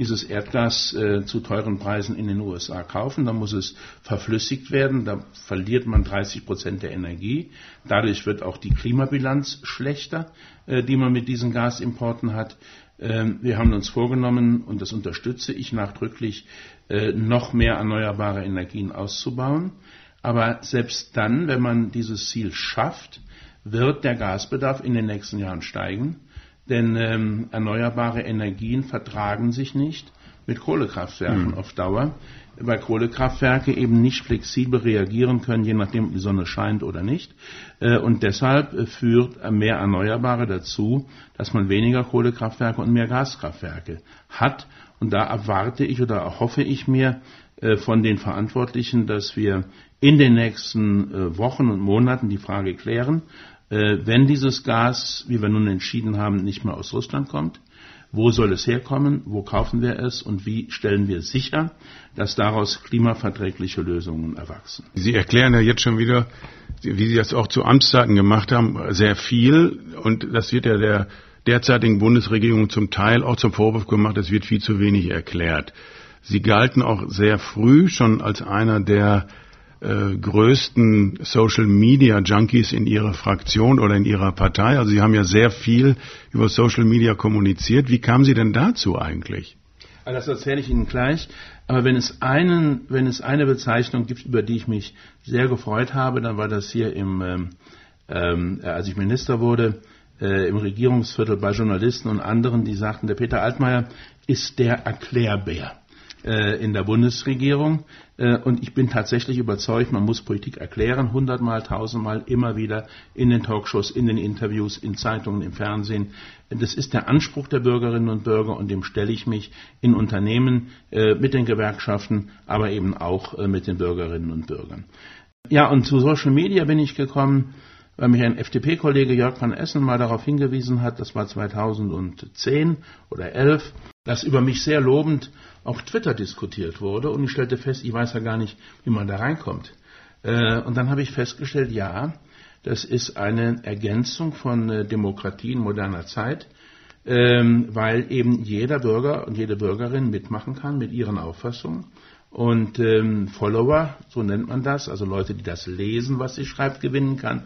dieses Erdgas äh, zu teuren Preisen in den USA kaufen, dann muss es verflüssigt werden, da verliert man 30 Prozent der Energie, dadurch wird auch die Klimabilanz schlechter, äh, die man mit diesen Gasimporten hat. Ähm, wir haben uns vorgenommen, und das unterstütze ich nachdrücklich, äh, noch mehr erneuerbare Energien auszubauen. Aber selbst dann, wenn man dieses Ziel schafft, wird der Gasbedarf in den nächsten Jahren steigen, denn ähm, erneuerbare Energien vertragen sich nicht mit Kohlekraftwerken mhm. auf Dauer, weil Kohlekraftwerke eben nicht flexibel reagieren können, je nachdem, ob die Sonne scheint oder nicht. Äh, und deshalb äh, führt mehr Erneuerbare dazu, dass man weniger Kohlekraftwerke und mehr Gaskraftwerke hat. Und da erwarte ich oder hoffe ich mir äh, von den Verantwortlichen, dass wir in den nächsten Wochen und Monaten die Frage klären, wenn dieses Gas, wie wir nun entschieden haben, nicht mehr aus Russland kommt, wo soll es herkommen, wo kaufen wir es und wie stellen wir sicher, dass daraus klimaverträgliche Lösungen erwachsen. Sie erklären ja jetzt schon wieder, wie Sie das auch zu Amtszeiten gemacht haben, sehr viel und das wird ja der derzeitigen Bundesregierung zum Teil auch zum Vorwurf gemacht, es wird viel zu wenig erklärt. Sie galten auch sehr früh schon als einer der äh, größten Social Media Junkies in Ihrer Fraktion oder in Ihrer Partei. Also Sie haben ja sehr viel über Social Media kommuniziert. Wie kamen Sie denn dazu eigentlich? Also das erzähle ich Ihnen gleich. Aber wenn es einen, wenn es eine Bezeichnung gibt, über die ich mich sehr gefreut habe, dann war das hier im, ähm, äh, als ich Minister wurde, äh, im Regierungsviertel bei Journalisten und anderen, die sagten, der Peter Altmaier ist der Erklärbär. Äh, in der Bundesregierung. Äh, und ich bin tatsächlich überzeugt, man muss Politik erklären, hundertmal, tausendmal, immer wieder in den Talkshows, in den Interviews, in Zeitungen, im Fernsehen. Das ist der Anspruch der Bürgerinnen und Bürger und dem stelle ich mich in Unternehmen äh, mit den Gewerkschaften, aber eben auch mit den Bürgerinnen und Bürgern. Ja, und zu Social Media bin ich gekommen, weil mich ein FDP-Kollege Jörg van Essen mal darauf hingewiesen hat, das war 2010 oder 11, dass über mich sehr lobend auf Twitter diskutiert wurde und ich stellte fest, ich weiß ja gar nicht, wie man da reinkommt. Äh, und dann habe ich festgestellt, ja, das ist eine Ergänzung von äh, Demokratie in moderner Zeit, ähm, weil eben jeder Bürger und jede Bürgerin mitmachen kann mit ihren Auffassungen. Und ähm, Follower, so nennt man das, also Leute, die das lesen, was sie schreibt, gewinnen kann.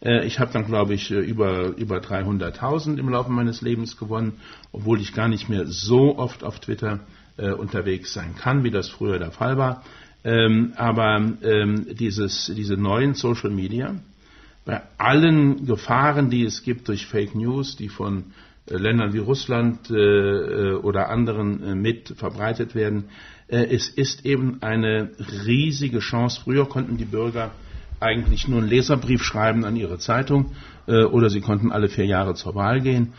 Äh, ich habe dann, glaube ich, äh, über, über 300.000 im Laufe meines Lebens gewonnen, obwohl ich gar nicht mehr so oft auf Twitter äh, unterwegs sein kann, wie das früher der Fall war. Ähm, aber ähm, dieses, diese neuen Social Media, bei allen Gefahren, die es gibt durch Fake News, die von äh, Ländern wie Russland äh, äh oder anderen äh, mit verbreitet werden, es ist eben eine riesige Chance. Früher konnten die Bürger eigentlich nur einen Leserbrief schreiben an ihre Zeitung oder sie konnten alle vier Jahre zur Wahl gehen.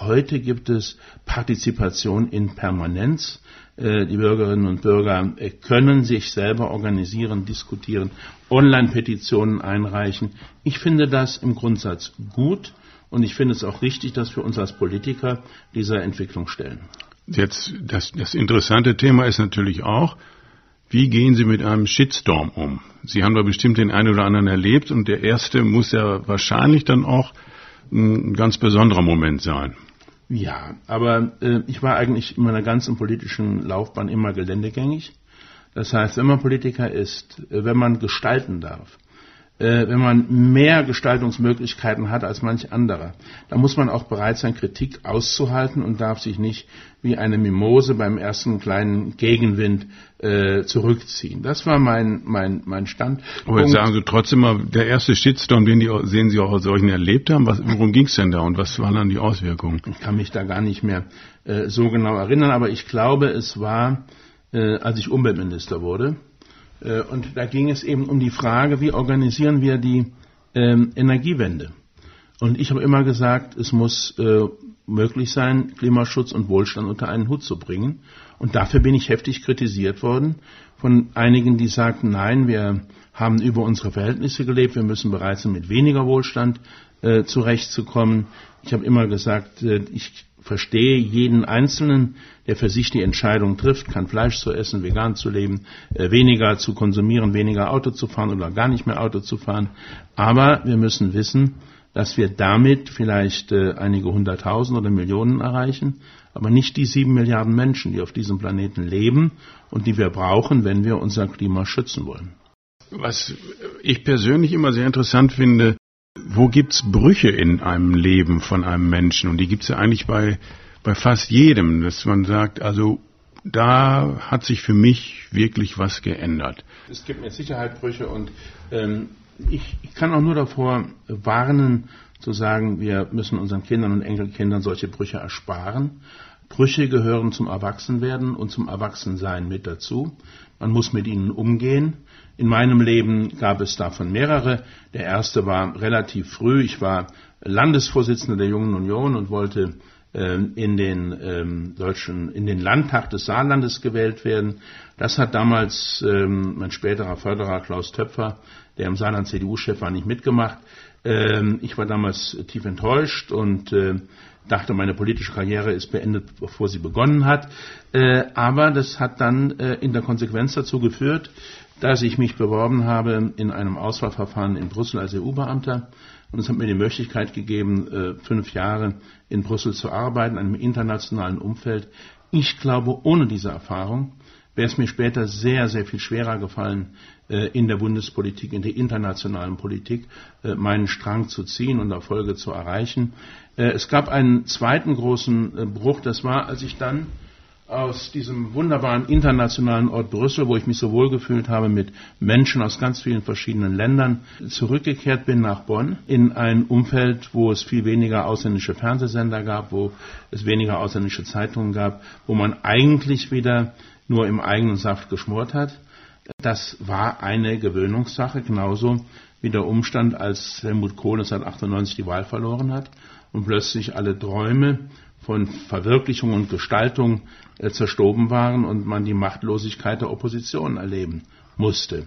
Heute gibt es Partizipation in Permanenz. Äh, die Bürgerinnen und Bürger äh, können sich selber organisieren, diskutieren, Online-Petitionen einreichen. Ich finde das im Grundsatz gut und ich finde es auch richtig, dass wir uns als Politiker dieser Entwicklung stellen. Jetzt, das, das interessante Thema ist natürlich auch, wie gehen Sie mit einem Shitstorm um? Sie haben da bestimmt den einen oder anderen erlebt und der erste muss ja wahrscheinlich dann auch ein ganz besonderer Moment sein. Ja, aber äh, ich war eigentlich in meiner ganzen politischen Laufbahn immer geländegängig. Das heißt, wenn man Politiker ist, äh, wenn man gestalten darf, wenn man mehr Gestaltungsmöglichkeiten hat als manch anderer, dann muss man auch bereit sein, Kritik auszuhalten und darf sich nicht wie eine Mimose beim ersten kleinen Gegenwind äh, zurückziehen. Das war mein, mein, mein Stand. Aber jetzt sagen Sie trotzdem mal, der erste Shitstorm, den, die, den Sie auch aus solchen erlebt haben, was, worum ging es denn da und was waren dann die Auswirkungen? Ich kann mich da gar nicht mehr äh, so genau erinnern, aber ich glaube, es war, äh, als ich Umweltminister wurde, äh, und da ging es eben um die Frage, wie organisieren wir die ähm, Energiewende. Und ich habe immer gesagt, es muss äh, möglich sein, Klimaschutz und Wohlstand unter einen Hut zu bringen. Und dafür bin ich heftig kritisiert worden von einigen, die sagten, nein, wir haben über unsere Verhältnisse gelebt, wir müssen bereit sein, mit weniger Wohlstand äh, zurechtzukommen. Ich habe immer gesagt, äh, ich verstehe jeden Einzelnen, der für sich die Entscheidung trifft, kein Fleisch zu essen, vegan zu leben, äh, weniger zu konsumieren, weniger Auto zu fahren oder gar nicht mehr Auto zu fahren. Aber wir müssen wissen, dass wir damit vielleicht äh, einige hunderttausend oder Millionen erreichen, aber nicht die sieben Milliarden Menschen, die auf diesem Planeten leben und die wir brauchen, wenn wir unser Klima schützen wollen. Was ich persönlich immer sehr interessant finde, wo gibt's Brüche in einem Leben von einem Menschen? Und die gibt's ja eigentlich bei, bei fast jedem, dass man sagt, also da hat sich für mich wirklich was geändert. Es gibt mit Sicherheit Brüche und ähm, ich, ich kann auch nur davor warnen, zu sagen, wir müssen unseren Kindern und Enkelkindern solche Brüche ersparen. Brüche gehören zum Erwachsenwerden und zum Erwachsensein mit dazu. Man muss mit ihnen umgehen. In meinem Leben gab es davon mehrere. Der erste war relativ früh. Ich war Landesvorsitzender der Jungen Union und wollte ähm, in den ähm, deutschen, in den Landtag des Saarlandes gewählt werden. Das hat damals ähm, mein späterer Förderer Klaus Töpfer, der im Saarland CDU-Chef war, nicht mitgemacht. Ähm, ich war damals tief enttäuscht und äh, dachte, meine politische Karriere ist beendet, bevor sie begonnen hat. Äh, aber das hat dann äh, in der Konsequenz dazu geführt, dass ich mich beworben habe in einem Auswahlverfahren in Brüssel als EU-Beamter. Und es hat mir die Möglichkeit gegeben, äh, fünf Jahre in Brüssel zu arbeiten, in einem internationalen Umfeld. Ich glaube, ohne diese Erfahrung wäre es mir später sehr, sehr viel schwerer gefallen, in der Bundespolitik, in der internationalen Politik meinen Strang zu ziehen und Erfolge zu erreichen. Es gab einen zweiten großen Bruch, das war, als ich dann aus diesem wunderbaren internationalen Ort Brüssel, wo ich mich so wohl gefühlt habe mit Menschen aus ganz vielen verschiedenen Ländern, zurückgekehrt bin nach Bonn in ein Umfeld, wo es viel weniger ausländische Fernsehsender gab, wo es weniger ausländische Zeitungen gab, wo man eigentlich wieder nur im eigenen Saft geschmort hat. Das war eine Gewöhnungssache, genauso wie der Umstand, als Helmut Kohl 1998 die Wahl verloren hat und plötzlich alle Träume von Verwirklichung und Gestaltung äh, zerstoben waren und man die Machtlosigkeit der Opposition erleben musste.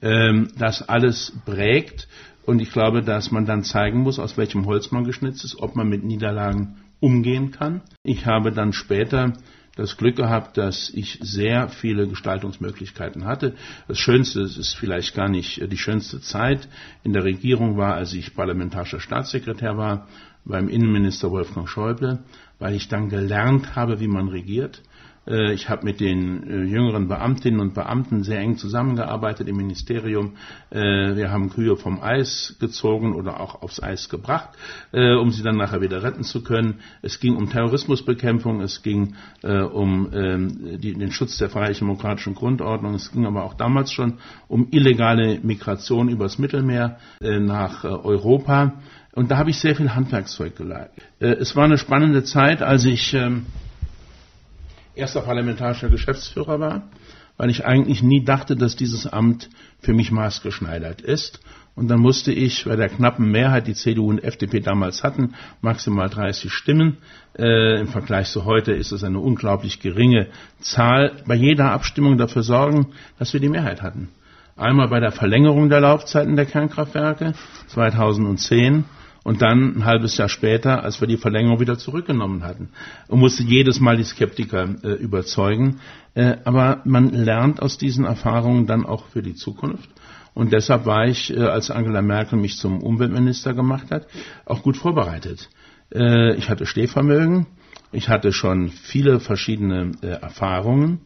Ähm, das alles prägt und ich glaube, dass man dann zeigen muss, aus welchem Holz man geschnitzt ist, ob man mit Niederlagen umgehen kann. Ich habe dann später das Glück gehabt, dass ich sehr viele Gestaltungsmöglichkeiten hatte. Das Schönste, es ist vielleicht gar nicht die schönste Zeit in der Regierung war, als ich parlamentarischer Staatssekretär war beim Innenminister Wolfgang Schäuble, weil ich dann gelernt habe, wie man regiert. Äh, ich habe mit den äh, jüngeren Beamtinnen und Beamten sehr eng zusammengearbeitet im Ministerium. Äh, wir haben Kühe vom Eis gezogen oder auch aufs Eis gebracht, um sie dann nachher wieder retten zu können. Es ging um Terrorismusbekämpfung, es ging um ähm, den Schutz der freiheitlich-demokratischen Grundordnung, es ging aber auch damals schon um illegale Migration übers Mittelmeer nach Europa. Und da habe ich sehr viel Handwerkszeug geleitet. Es war eine spannende Zeit, als ich ähm, erster parlamentarischer Geschäftsführer war, weil ich eigentlich nie dachte, dass dieses Amt für mich maßgeschneidert ist. Und dann musste ich bei der knappen Mehrheit, die CDU und FDP damals hatten, maximal 30 Stimmen. Äh, Im Vergleich zu heute ist es eine unglaublich geringe Zahl. Bei jeder Abstimmung dafür sorgen, dass wir die Mehrheit hatten. Einmal bei der Verlängerung der Laufzeiten der Kernkraftwerke 2010 und dann ein halbes Jahr später, als wir die Verlängerung wieder zurückgenommen hatten, und musste jedes Mal die Skeptiker äh, überzeugen. Äh, aber man lernt aus diesen Erfahrungen dann auch für die Zukunft. Und deshalb war ich, äh, als Angela Merkel mich zum Umweltminister gemacht hat, auch gut vorbereitet. Äh, ich hatte Stehvermögen, ich hatte schon viele verschiedene äh, Erfahrungen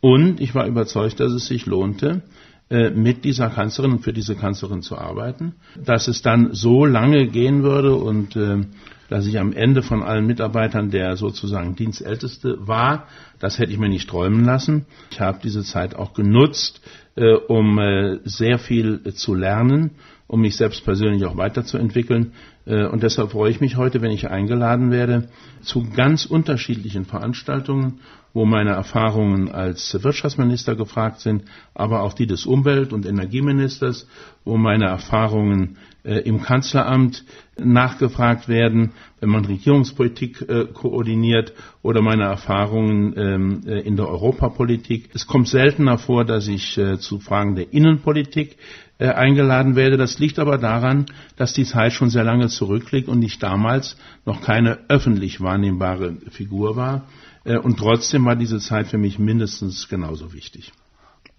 und ich war überzeugt, dass es sich lohnte, mit dieser Kanzlerin und für diese Kanzlerin zu arbeiten. Dass es dann so lange gehen würde und äh, dass ich am Ende von allen Mitarbeitern der sozusagen Dienstälteste war, das hätte ich mir nicht träumen lassen. Ich habe diese Zeit auch genutzt, äh, um äh, sehr viel zu lernen um mich selbst persönlich auch weiterzuentwickeln. Äh, und deshalb freue ich mich heute, wenn ich eingeladen werde zu ganz unterschiedlichen Veranstaltungen, wo meine Erfahrungen als Wirtschaftsminister gefragt sind, aber auch die des Umwelt- und Energieministers, wo meine Erfahrungen äh, im Kanzleramt nachgefragt werden, wenn man Regierungspolitik äh, koordiniert oder meine Erfahrungen ähm, in der Europapolitik. Es kommt seltener vor, dass ich zu Fragen der Innenpolitik äh, eingeladen werde. Das liegt aber daran, dass die Zeit schon sehr lange zurückliegt und ich damals noch keine öffentlich wahrnehmbare Figur war. Äh, und trotzdem war diese Zeit für mich mindestens genauso wichtig.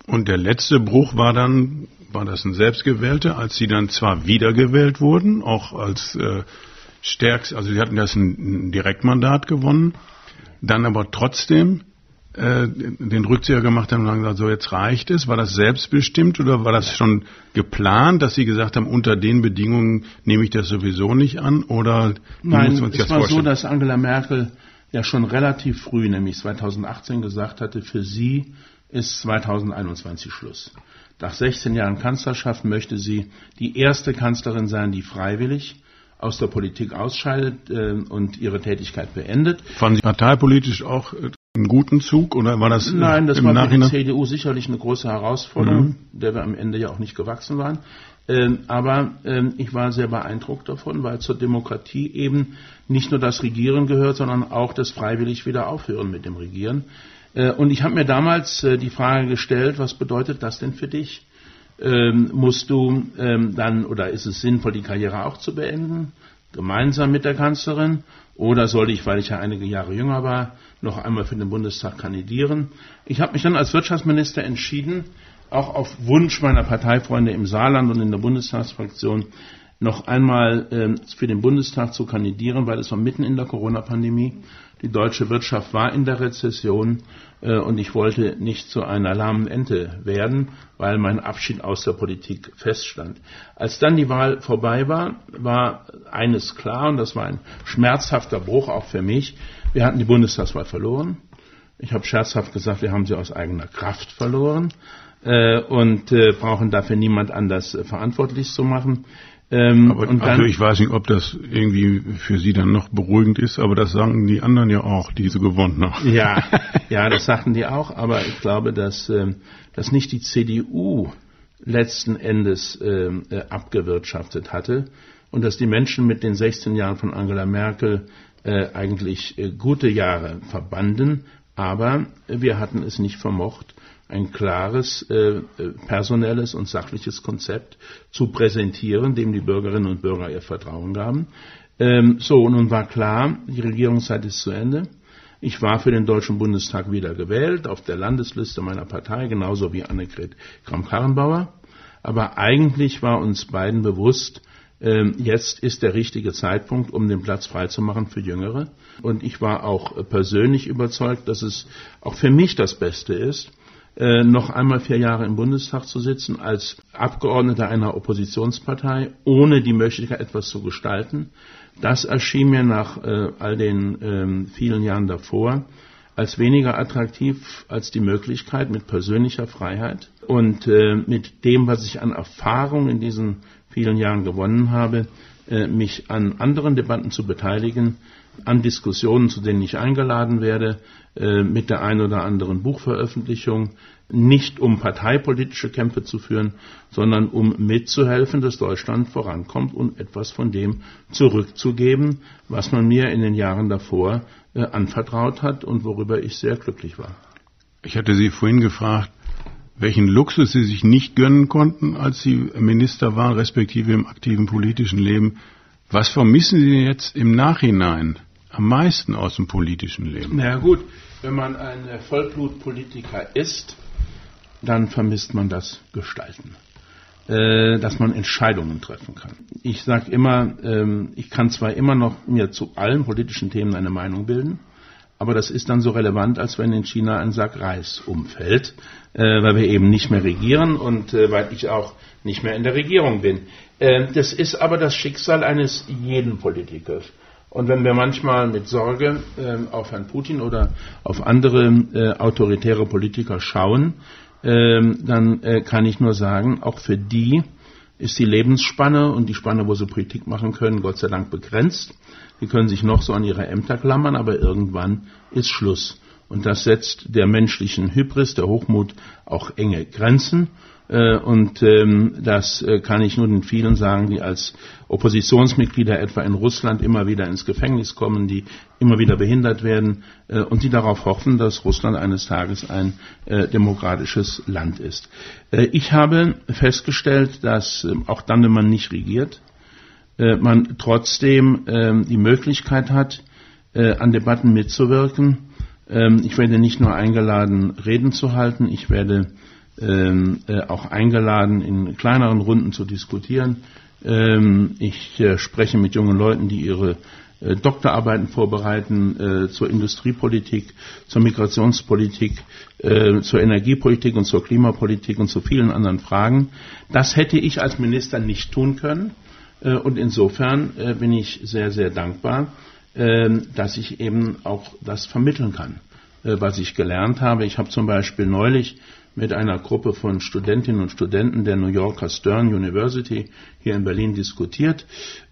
Und der letzte Bruch war dann, war das ein Selbstgewählter, als Sie dann zwar wiedergewählt wurden, auch als äh, stärkst, also Sie hatten das ein, ein Direktmandat gewonnen, dann aber trotzdem äh, den Rückzieher gemacht haben und gesagt, so jetzt reicht es? War das selbstbestimmt oder war das schon geplant, dass Sie gesagt haben, unter den Bedingungen nehme ich das sowieso nicht an? Oder Nein, es war vorstellen? so, dass Angela Merkel ja schon relativ früh, nämlich 2018, gesagt hatte, für sie ist 2021 Schluss. Nach 16 Jahren Kanzlerschaft möchte sie die erste Kanzlerin sein, die freiwillig aus der Politik ausscheidet äh, und ihre Tätigkeit beendet. Fanden Sie parteipolitisch auch äh, einen guten Zug oder war das Nein, das war Nachhinein? für die CDU sicherlich eine große Herausforderung, mhm. der wir am Ende ja auch nicht gewachsen waren. Ähm, aber ähm, ich war sehr beeindruckt davon, weil zur Demokratie eben nicht nur das Regieren gehört, sondern auch das freiwillig wieder aufhören mit dem Regieren. Äh, und ich habe mir damals äh, die Frage gestellt, was bedeutet das denn für dich? Ähm, musst du ähm, dann oder ist es sinnvoll, die Karriere auch zu beenden, gemeinsam mit der Kanzlerin? Oder sollte ich, weil ich ja einige Jahre jünger war, noch einmal für den Bundestag kandidieren? Ich habe mich dann als Wirtschaftsminister entschieden, auch auf Wunsch meiner Parteifreunde im Saarland und in der Bundestagsfraktion noch einmal äh, für den Bundestag zu kandidieren, weil es war mitten in der Corona-Pandemie. Die deutsche Wirtschaft war in der Rezession äh, und ich wollte nicht zu einer lahmen Ente werden, weil mein Abschied aus der Politik feststand. Als dann die Wahl vorbei war, war eines klar und das war ein schmerzhafter Bruch auch für mich. Wir hatten die Bundestagswahl verloren. Ich habe scherzhaft gesagt, wir haben sie aus eigener Kraft verloren äh, und äh, brauchen dafür niemand anders äh, verantwortlich zu machen. Ähm, aber, und dann, also ich weiß nicht, ob das irgendwie für Sie dann noch beruhigend ist, aber das sagen die anderen ja auch, die so gewonnen haben. Ja, *laughs* ja, das sagten die auch, aber ich glaube, dass, äh, dass nicht die CDU letzten Endes äh, äh, abgewirtschaftet hatte und dass die Menschen mit den 16 Jahren von Angela Merkel äh, eigentlich äh, gute Jahre verbanden, aber wir hatten es nicht vermocht, ein klares äh, äh, personelles und sachliches Konzept zu präsentieren, dem die Bürgerinnen und Bürger ihr Vertrauen gaben. Ähm, so, nun war klar, die Regierungszeit ist zu Ende. Ich war für den Deutschen Bundestag wieder gewählt, auf der Landesliste meiner Partei, genauso wie Annegret Kramp-Karrenbauer. Aber eigentlich war uns beiden bewusst, äh, jetzt ist der richtige Zeitpunkt, um den Platz freizumachen für Jüngere. Und ich war auch persönlich überzeugt, dass es auch für mich das Beste ist, äh, noch einmal vier Jahre im Bundestag zu sitzen als Abgeordneter einer Oppositionspartei, ohne die Möglichkeit, etwas zu gestalten. Das erschien mir nach äh, all den ähm, vielen Jahren davor als weniger attraktiv als die Möglichkeit mit persönlicher Freiheit und äh, mit dem, was ich an Erfahrung in diesen vielen Jahren gewonnen habe, äh, mich an anderen Debatten zu beteiligen, an Diskussionen, zu denen ich eingeladen werde, äh, mit der ein oder anderen Buchveröffentlichung, nicht um parteipolitische Kämpfe zu führen, sondern um mitzuhelfen, dass Deutschland vorankommt und etwas von dem zurückzugeben, was man mir in den Jahren davor äh, anvertraut hat und worüber ich sehr glücklich war. Ich hatte Sie vorhin gefragt, welchen Luxus Sie sich nicht gönnen konnten, als Sie Minister waren, respektive im aktiven politischen Leben. Was vermissen Sie jetzt im Nachhinein am meisten aus dem politischen Leben? Na gut, wenn man ein Vollblutpolitiker ist, dann vermisst man das Gestalten. Äh, dass man Entscheidungen treffen kann. Ich sage immer, ähm, ich kann zwar immer noch mir zu allen politischen Themen eine Meinung bilden, aber das ist dann so relevant, als wenn in China ein Sack Reis umfällt, äh, weil wir eben nicht mehr regieren und äh, weil ich auch nicht mehr in der Regierung bin. Äh, das ist aber das Schicksal eines jeden Politikers. Und wenn wir manchmal mit Sorge äh, auf Herrn Putin oder auf andere äh, autoritäre Politiker schauen, äh, dann kann ich nur sagen, auch für die ist die Lebensspanne und die Spanne, wo sie Politik machen können, Gott sei Dank begrenzt. Sie können sich noch so an ihre Ämter klammern, aber irgendwann ist Schluss. Und das setzt der menschlichen Hybris, der Hochmut, auch enge Grenzen. Äh, und ähm, das äh, kann ich nur den vielen sagen, die als Oppositionsmitglieder etwa in Russland immer wieder ins Gefängnis kommen, die immer wieder behindert werden äh, und die darauf hoffen, dass Russland eines Tages ein demokratisches Land ist. Ich habe festgestellt, dass auch dann, wenn man nicht regiert, man trotzdem ähm, die Möglichkeit hat, an Debatten mitzuwirken. Ähm, ich werde nicht nur eingeladen, Reden zu halten, ich werde ähm, auch eingeladen, in kleineren Runden zu diskutieren. Ähm, ich äh, spreche mit jungen Leuten, die ihre äh, Doktorarbeiten vorbereiten zur Industriepolitik, zur Migrationspolitik, zur Energiepolitik und zur Klimapolitik und zu vielen anderen Fragen. Das hätte ich als Minister nicht tun können. Und insofern bin ich sehr, sehr dankbar, dass ich eben auch das vermitteln kann, was ich gelernt habe. Ich habe zum Beispiel neulich mit einer Gruppe von Studentinnen und Studenten der New Yorker Stern University hier in Berlin diskutiert.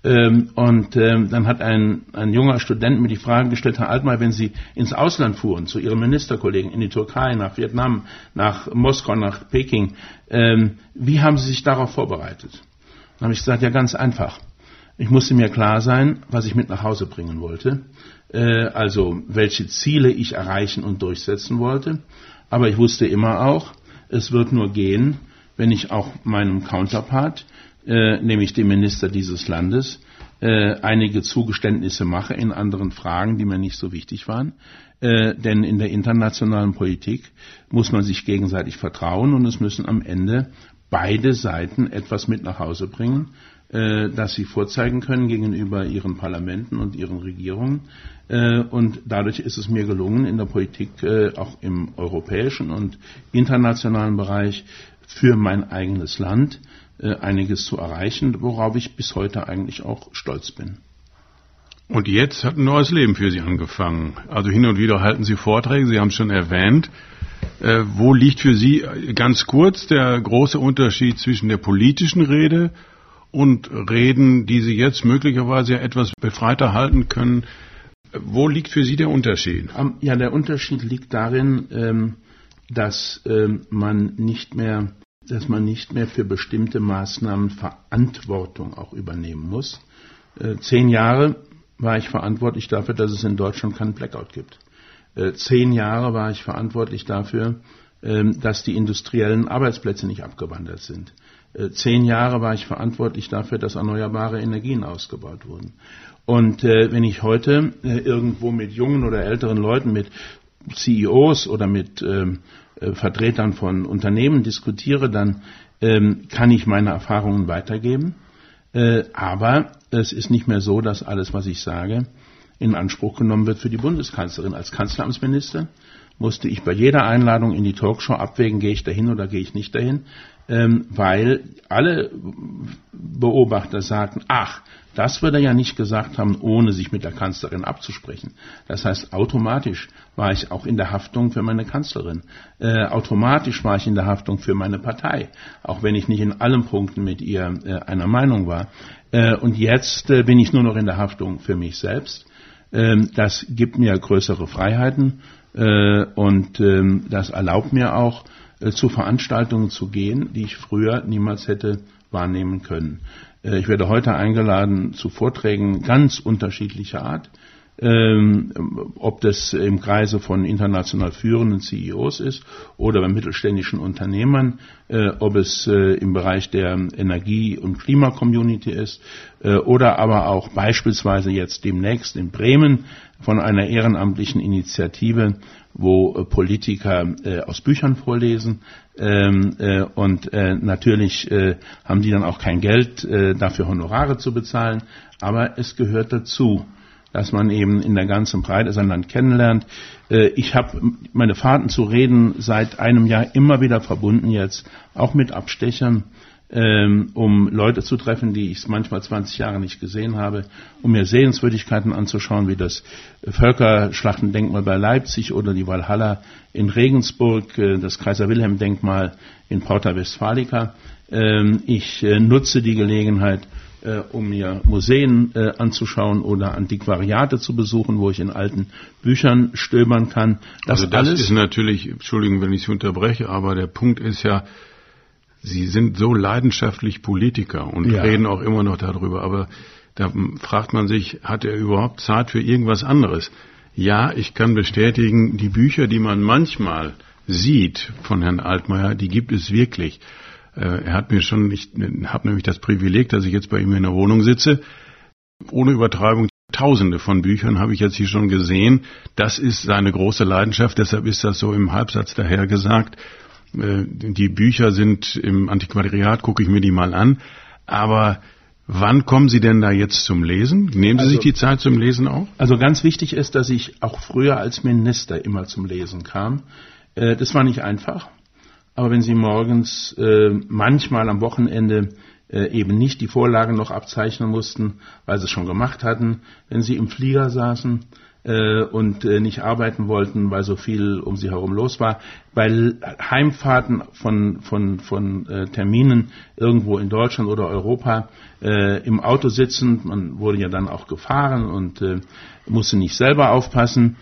Ähm, und ähm, dann hat ein, ein junger Student mir die Frage gestellt, Herr Altmaier, wenn Sie ins Ausland fuhren, zu Ihren Ministerkollegen in die Türkei, nach Vietnam, nach Moskau, nach Peking, ähm, wie haben Sie sich darauf vorbereitet? Dann habe ich gesagt, ja ganz einfach. Ich musste mir klar sein, was ich mit nach Hause bringen wollte, äh, also welche Ziele ich erreichen und durchsetzen wollte. Aber ich wusste immer auch, es wird nur gehen, wenn ich auch meinem Counterpart, äh, nämlich dem Minister dieses Landes, äh, einige Zugeständnisse mache in anderen Fragen, die mir nicht so wichtig waren. Äh, denn in der internationalen Politik muss man sich gegenseitig vertrauen und es müssen am Ende beide Seiten etwas mit nach Hause bringen, das sie vorzeigen können gegenüber ihren Parlamenten und ihren Regierungen. Äh, und dadurch ist es mir gelungen, in der Politik, äh, auch im europäischen und internationalen Bereich, für mein eigenes Land einiges zu erreichen, worauf ich bis heute eigentlich auch stolz bin. Und jetzt hat ein neues Leben für Sie angefangen. Also hin und wieder halten Sie Vorträge, Sie haben es schon erwähnt. wo liegt für Sie ganz kurz der große Unterschied zwischen der politischen Rede und Reden, die Sie jetzt möglicherweise etwas befreiter halten können. Wo liegt für Sie der Unterschied? Ja, der Unterschied liegt darin, ähm, dass ähm, man nicht mehr dass man nicht mehr für bestimmte Maßnahmen Verantwortung auch übernehmen muss. Äh, zehn Jahre war ich verantwortlich dafür, dass es in Deutschland keinen Blackout gibt. Äh, zehn Jahre war ich verantwortlich dafür, ähm, dass die industriellen Arbeitsplätze nicht abgewandert sind. Äh, zehn Jahre war ich verantwortlich dafür, dass erneuerbare Energien ausgebaut wurden. Und äh, wenn ich heute äh, irgendwo mit jungen oder älteren Leuten, mit CEOs oder mit ähm, äh, Vertretern von Unternehmen diskutiere, dann ähm, kann ich meine Erfahrungen weitergeben. Äh, aber es ist nicht mehr so, dass alles, was ich sage, in Anspruch genommen wird für die Bundeskanzlerin. Als Kanzleramtsminister musste ich bei jeder Einladung in die Talkshow abwägen, gehe ich dahin oder gehe ich nicht dahin ähm, weil alle Beobachter sagten, ach, das würde er ja nicht gesagt haben, ohne sich mit der Kanzlerin abzusprechen. Das heißt, automatisch war ich auch in der Haftung für meine Kanzlerin. Äh, automatisch war ich in der Haftung für meine Partei, auch wenn ich nicht in allen Punkten mit ihr äh, einer Meinung war. Äh, und jetzt äh, bin ich nur noch in der Haftung für mich selbst. Ähm, das gibt mir größere Freiheiten äh, und ähm, das erlaubt mir auch, zu Veranstaltungen zu gehen, die ich früher niemals hätte wahrnehmen können. Äh, ich werde heute eingeladen zu Vorträgen ganz unterschiedlicher Art. Ähm, ob das im Kreise von international führenden CEOs ist oder bei mittelständischen Unternehmern, äh, ob es äh, im Bereich der Energie- und Klimacommunity ist äh, oder aber auch beispielsweise jetzt demnächst in Bremen von einer ehrenamtlichen Initiative, wo Politiker aus Büchern vorlesen. Ähm, äh, und natürlich haben die dann auch kein Geld dafür Honorare zu bezahlen, aber es gehört dazu, dass man eben in der ganzen Breite sein Land kennenlernt. Äh, ich habe meine Fahrten zu reden seit einem Jahr immer wieder verbunden jetzt, auch mit Abstechern ähm, um Leute zu treffen, die ich manchmal 20 Jahre nicht gesehen habe, um mir Sehenswürdigkeiten anzuschauen, wie das Völkerschlachtendenkmal bei Leipzig oder die Walhalla in Regensburg, äh, das Kaiser Wilhelm Denkmal in Porta Westfalica. Ähm, ich äh, nutze die Gelegenheit, äh, um mir Museen äh, anzuschauen oder Antiquariate zu besuchen, wo ich in alten Büchern stöbern kann. Das, also das alles ist natürlich, Entschuldigung, wenn ich Sie unterbreche, aber der Punkt ist ja, Sie sind so leidenschaftlich Politiker und ja. reden auch immer noch darüber, aber da fragt man sich, hat er überhaupt Zeit für irgendwas anderes? Ja, ich kann bestätigen, die Bücher, die man manchmal sieht von Herrn Altmaier, die gibt es wirklich. Äh, er hat mir schon, ich habe nämlich das Privileg, dass ich jetzt bei ihm in der Wohnung sitze. Ohne Übertreibung, Tausende von Büchern habe ich jetzt hier schon gesehen. Das ist seine große Leidenschaft, deshalb ist das so im Halbsatz daher gesagt. Äh, die Bücher sind im Antiquariat, gucke ich mir die mal an. Aber Wann kommen Sie denn da jetzt zum Lesen? Nehmen Sie also, sich die Zeit zum Lesen auch? Also ganz wichtig ist, dass ich auch früher als Minister immer zum Lesen kam. Äh, das war nicht einfach. Aber wenn Sie morgens äh, manchmal am Wochenende äh, eben nicht die Vorlagen noch abzeichnen mussten, weil Sie es schon gemacht hatten, wenn Sie im Flieger saßen äh, und äh, nicht arbeiten wollten, weil so viel um Sie herum los war, bei Heimfahrten von, von, von äh, Terminen irgendwo in Deutschland oder Europa äh, im Auto sitzen, man wurde ja dann auch gefahren und äh, musste nicht selber aufpassen,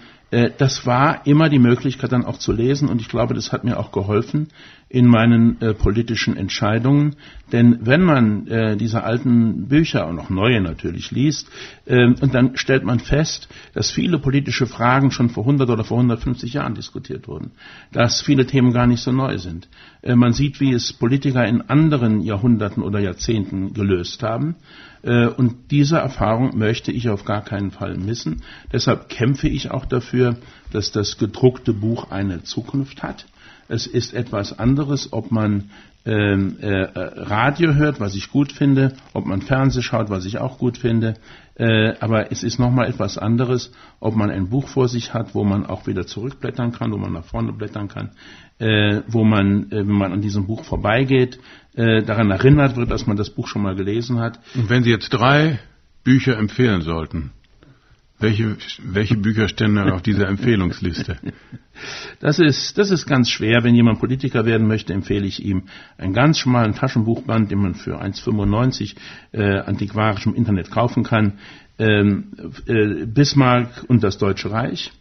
das war immer die Möglichkeit dann auch zu lesen und ich glaube, das hat mir auch geholfen in meinen äh, politischen Entscheidungen. Denn wenn man äh, diese alten Bücher und auch neue natürlich liest, äh, und dann stellt man fest, dass viele politische Fragen schon vor 100 oder vor 150 Jahren diskutiert wurden, dass viele Themen gar nicht so neu sind. Äh, man sieht, wie es Politiker in anderen Jahrhunderten oder Jahrzehnten gelöst haben. Äh, und diese Erfahrung möchte ich auf gar keinen Fall missen. Deshalb kämpfe ich auch dafür, dass das gedruckte Buch eine Zukunft hat. Es ist etwas anderes, ob man ähm, äh, Radio hört, was ich gut finde, ob man Fernseh schaut, was ich auch gut finde. Äh, aber es ist nochmal etwas anderes, ob man ein Buch vor sich hat, wo man auch wieder zurückblättern kann, wo man nach vorne blättern kann, äh, wo man, äh, wenn man an diesem Buch vorbeigeht, äh, daran erinnert wird, dass man das Buch schon mal gelesen hat. Und wenn Sie jetzt drei Bücher empfehlen sollten, welche, welche Bücher stehen dann auf dieser Empfehlungsliste? Das ist, das ist ganz schwer. Wenn jemand Politiker werden möchte, empfehle ich ihm einen ganz schmalen Taschenbuchband, den man für 1,95 äh, antiquarisch im Internet kaufen kann. Ähm, äh, Bismarck und das Deutsche Reich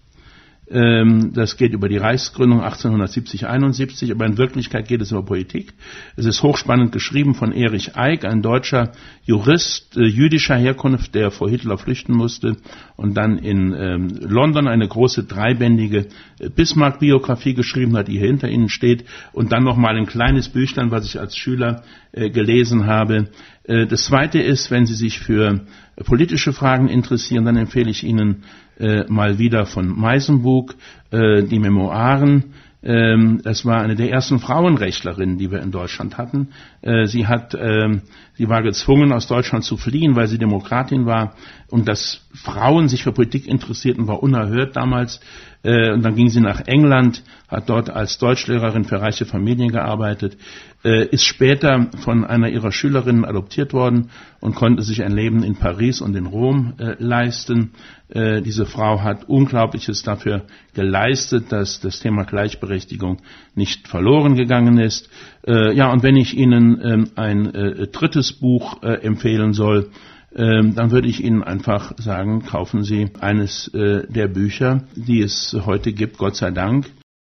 das geht über die Reichsgründung 1870-71, aber in Wirklichkeit geht es über Politik. Es ist hochspannend geschrieben von Erich Eick, ein deutscher Jurist äh, jüdischer Herkunft, der vor Hitler flüchten musste und dann in ähm, London eine große dreibändige äh, Bismarck-Biografie geschrieben hat, die hier hinter Ihnen steht, und dann nochmal ein kleines Büchlein, was ich als Schüler äh, gelesen habe. Äh, das zweite ist, wenn Sie sich für politische Fragen interessieren, dann empfehle ich Ihnen äh, mal wieder von Meisenbug äh, die Memoiren. Ähm, das war eine der ersten Frauenrechtlerinnen, die wir in Deutschland hatten. Sie hat, äh, sie war gezwungen, aus Deutschland zu fliehen, weil sie Demokratin war. Und dass Frauen sich für Politik interessierten, war unerhört damals. Äh, und dann ging sie nach England, hat dort als Deutschlehrerin für reiche Familien gearbeitet, äh, ist später von einer ihrer Schülerinnen adoptiert worden und konnte sich ein Leben in Paris und in Rom äh, leisten. Diese Frau hat Unglaubliches dafür geleistet, dass das Thema Gleichberechtigung nicht verloren gegangen ist. Ja, und wenn ich Ihnen ähm, ein drittes Buch empfehlen soll, dann würde ich Ihnen einfach sagen, kaufen Sie eines äh, der Bücher, die es heute gibt, Gott sei Dank,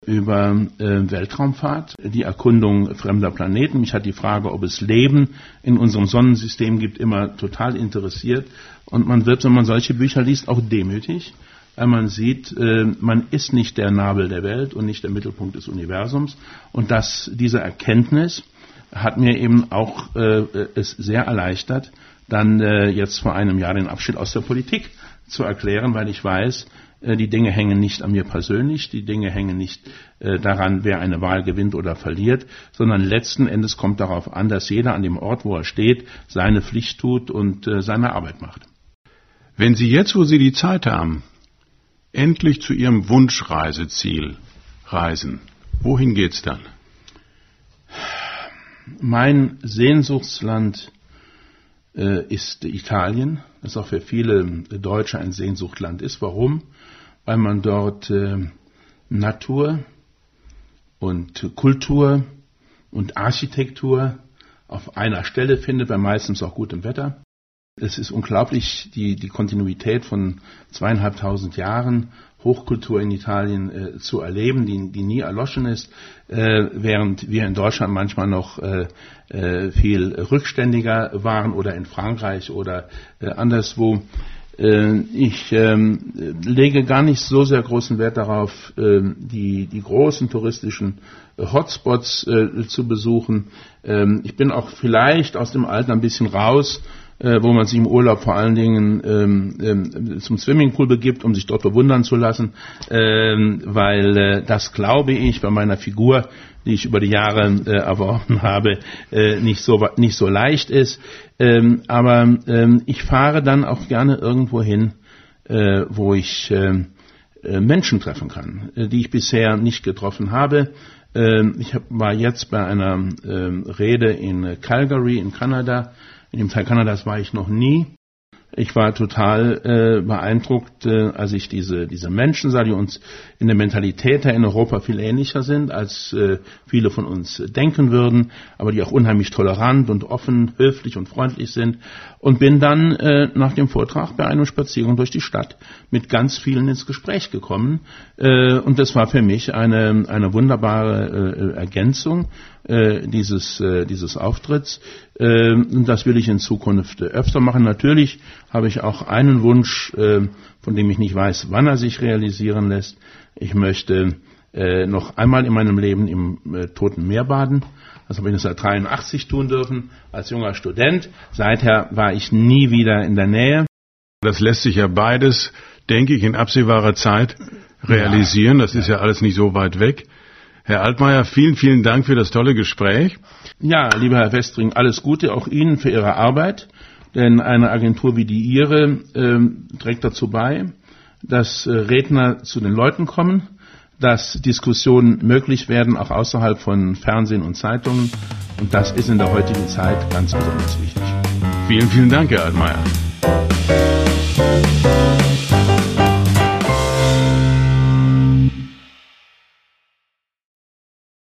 über äh, Weltraumfahrt, die Erkundung fremder Planeten. Mich hat die Frage, ob es Leben in unserem Sonnensystem gibt, immer total interessiert. Und man wird, wenn man solche Bücher liest, auch demütig, weil man sieht, äh, man ist nicht der Nabel der Welt und nicht der Mittelpunkt des Universums. Und dass diese Erkenntnis hat mir eben auch es sehr erleichtert, dann äh, jetzt vor einem Jahr den Abschied aus der Politik zu erklären, weil ich weiß, äh, die Dinge hängen nicht an mir persönlich, die Dinge hängen nicht äh, daran, wer eine Wahl gewinnt oder verliert, sondern letzten Endes kommt darauf an, dass jeder an dem Ort, wo er steht, seine Pflicht tut und äh, seine Arbeit macht. Wenn Sie jetzt, wo Sie die Zeit haben, endlich zu Ihrem Wunschreiseziel reisen, wohin geht's dann? Mein Sehnsuchtsland ist Italien, das auch für viele Deutsche ein Sehnsuchtland ist. Warum? Weil man dort äh, Natur und Kultur und Architektur auf einer Stelle findet, bei meistens auch gutem Wetter. Es ist unglaublich, die, die Kontinuität von zweieinhalbtausend Jahren Hochkultur in Italien äh, zu erleben, die, die nie erloschen ist, äh, während wir in Deutschland manchmal noch äh, äh viel rückständiger waren oder in Frankreich oder äh, anderswo. Äh, ich ähm, lege gar nicht so sehr großen Wert darauf, ähm, die, die großen touristischen Hotspots zu besuchen. Ähm, ich bin auch vielleicht aus dem Alter ein bisschen raus äh, wo man sich im Urlaub vor allen Dingen ähm, ähm, zum Swimmingpool begibt, um sich dort bewundern zu lassen, ähm, weil äh, das glaube ich bei meiner Figur, die ich über die Jahre äh, erworben *laughs* habe, äh, nicht so nicht so leicht ist. Ähm, aber ähm, ich fahre dann auch gerne irgendwo hin, äh, wo ich äh, äh Menschen treffen kann, äh, die ich bisher nicht getroffen habe. Ähm, ich war jetzt bei einer äh, Rede in Calgary in Kanada in dem Teil Kanadas war ich noch nie. Ich war total äh, beeindruckt, äh, als ich diese, diese Menschen sah, die uns in der Mentalität in Europa viel ähnlicher sind, als äh, viele von uns denken würden, aber die auch unheimlich tolerant und offen, höflich und freundlich sind. Und bin dann äh, nach dem Vortrag bei einem Spaziergang durch die Stadt mit ganz vielen ins Gespräch gekommen. Äh, und das war für mich eine, eine wunderbare äh, Ergänzung äh, dieses, äh, dieses Auftritts. Äh, das will ich in Zukunft öfter machen. Natürlich habe ich auch einen Wunsch, äh, von dem ich nicht weiß, wann er sich realisieren lässt. Ich möchte äh, noch einmal in meinem Leben im äh, Toten Meer baden. Das habe ich 1983 tun dürfen, als junger Student. Seither war ich nie wieder in der Nähe. Das lässt sich ja beides, denke ich, in absehbarer Zeit realisieren. Das ist ja alles nicht so weit weg. Herr Altmaier, vielen, vielen Dank für das tolle Gespräch. Ja, lieber Herr Westring, alles Gute auch Ihnen für Ihre Arbeit, denn eine Agentur wie die Ihre ähm, trägt dazu bei, dass äh, Redner zu den Leuten kommen, dass Diskussionen möglich werden, auch außerhalb von Fernsehen und Zeitungen. Und das ist in der heutigen Zeit ganz besonders wichtig. Vielen, vielen Dank, Herr Altmaier.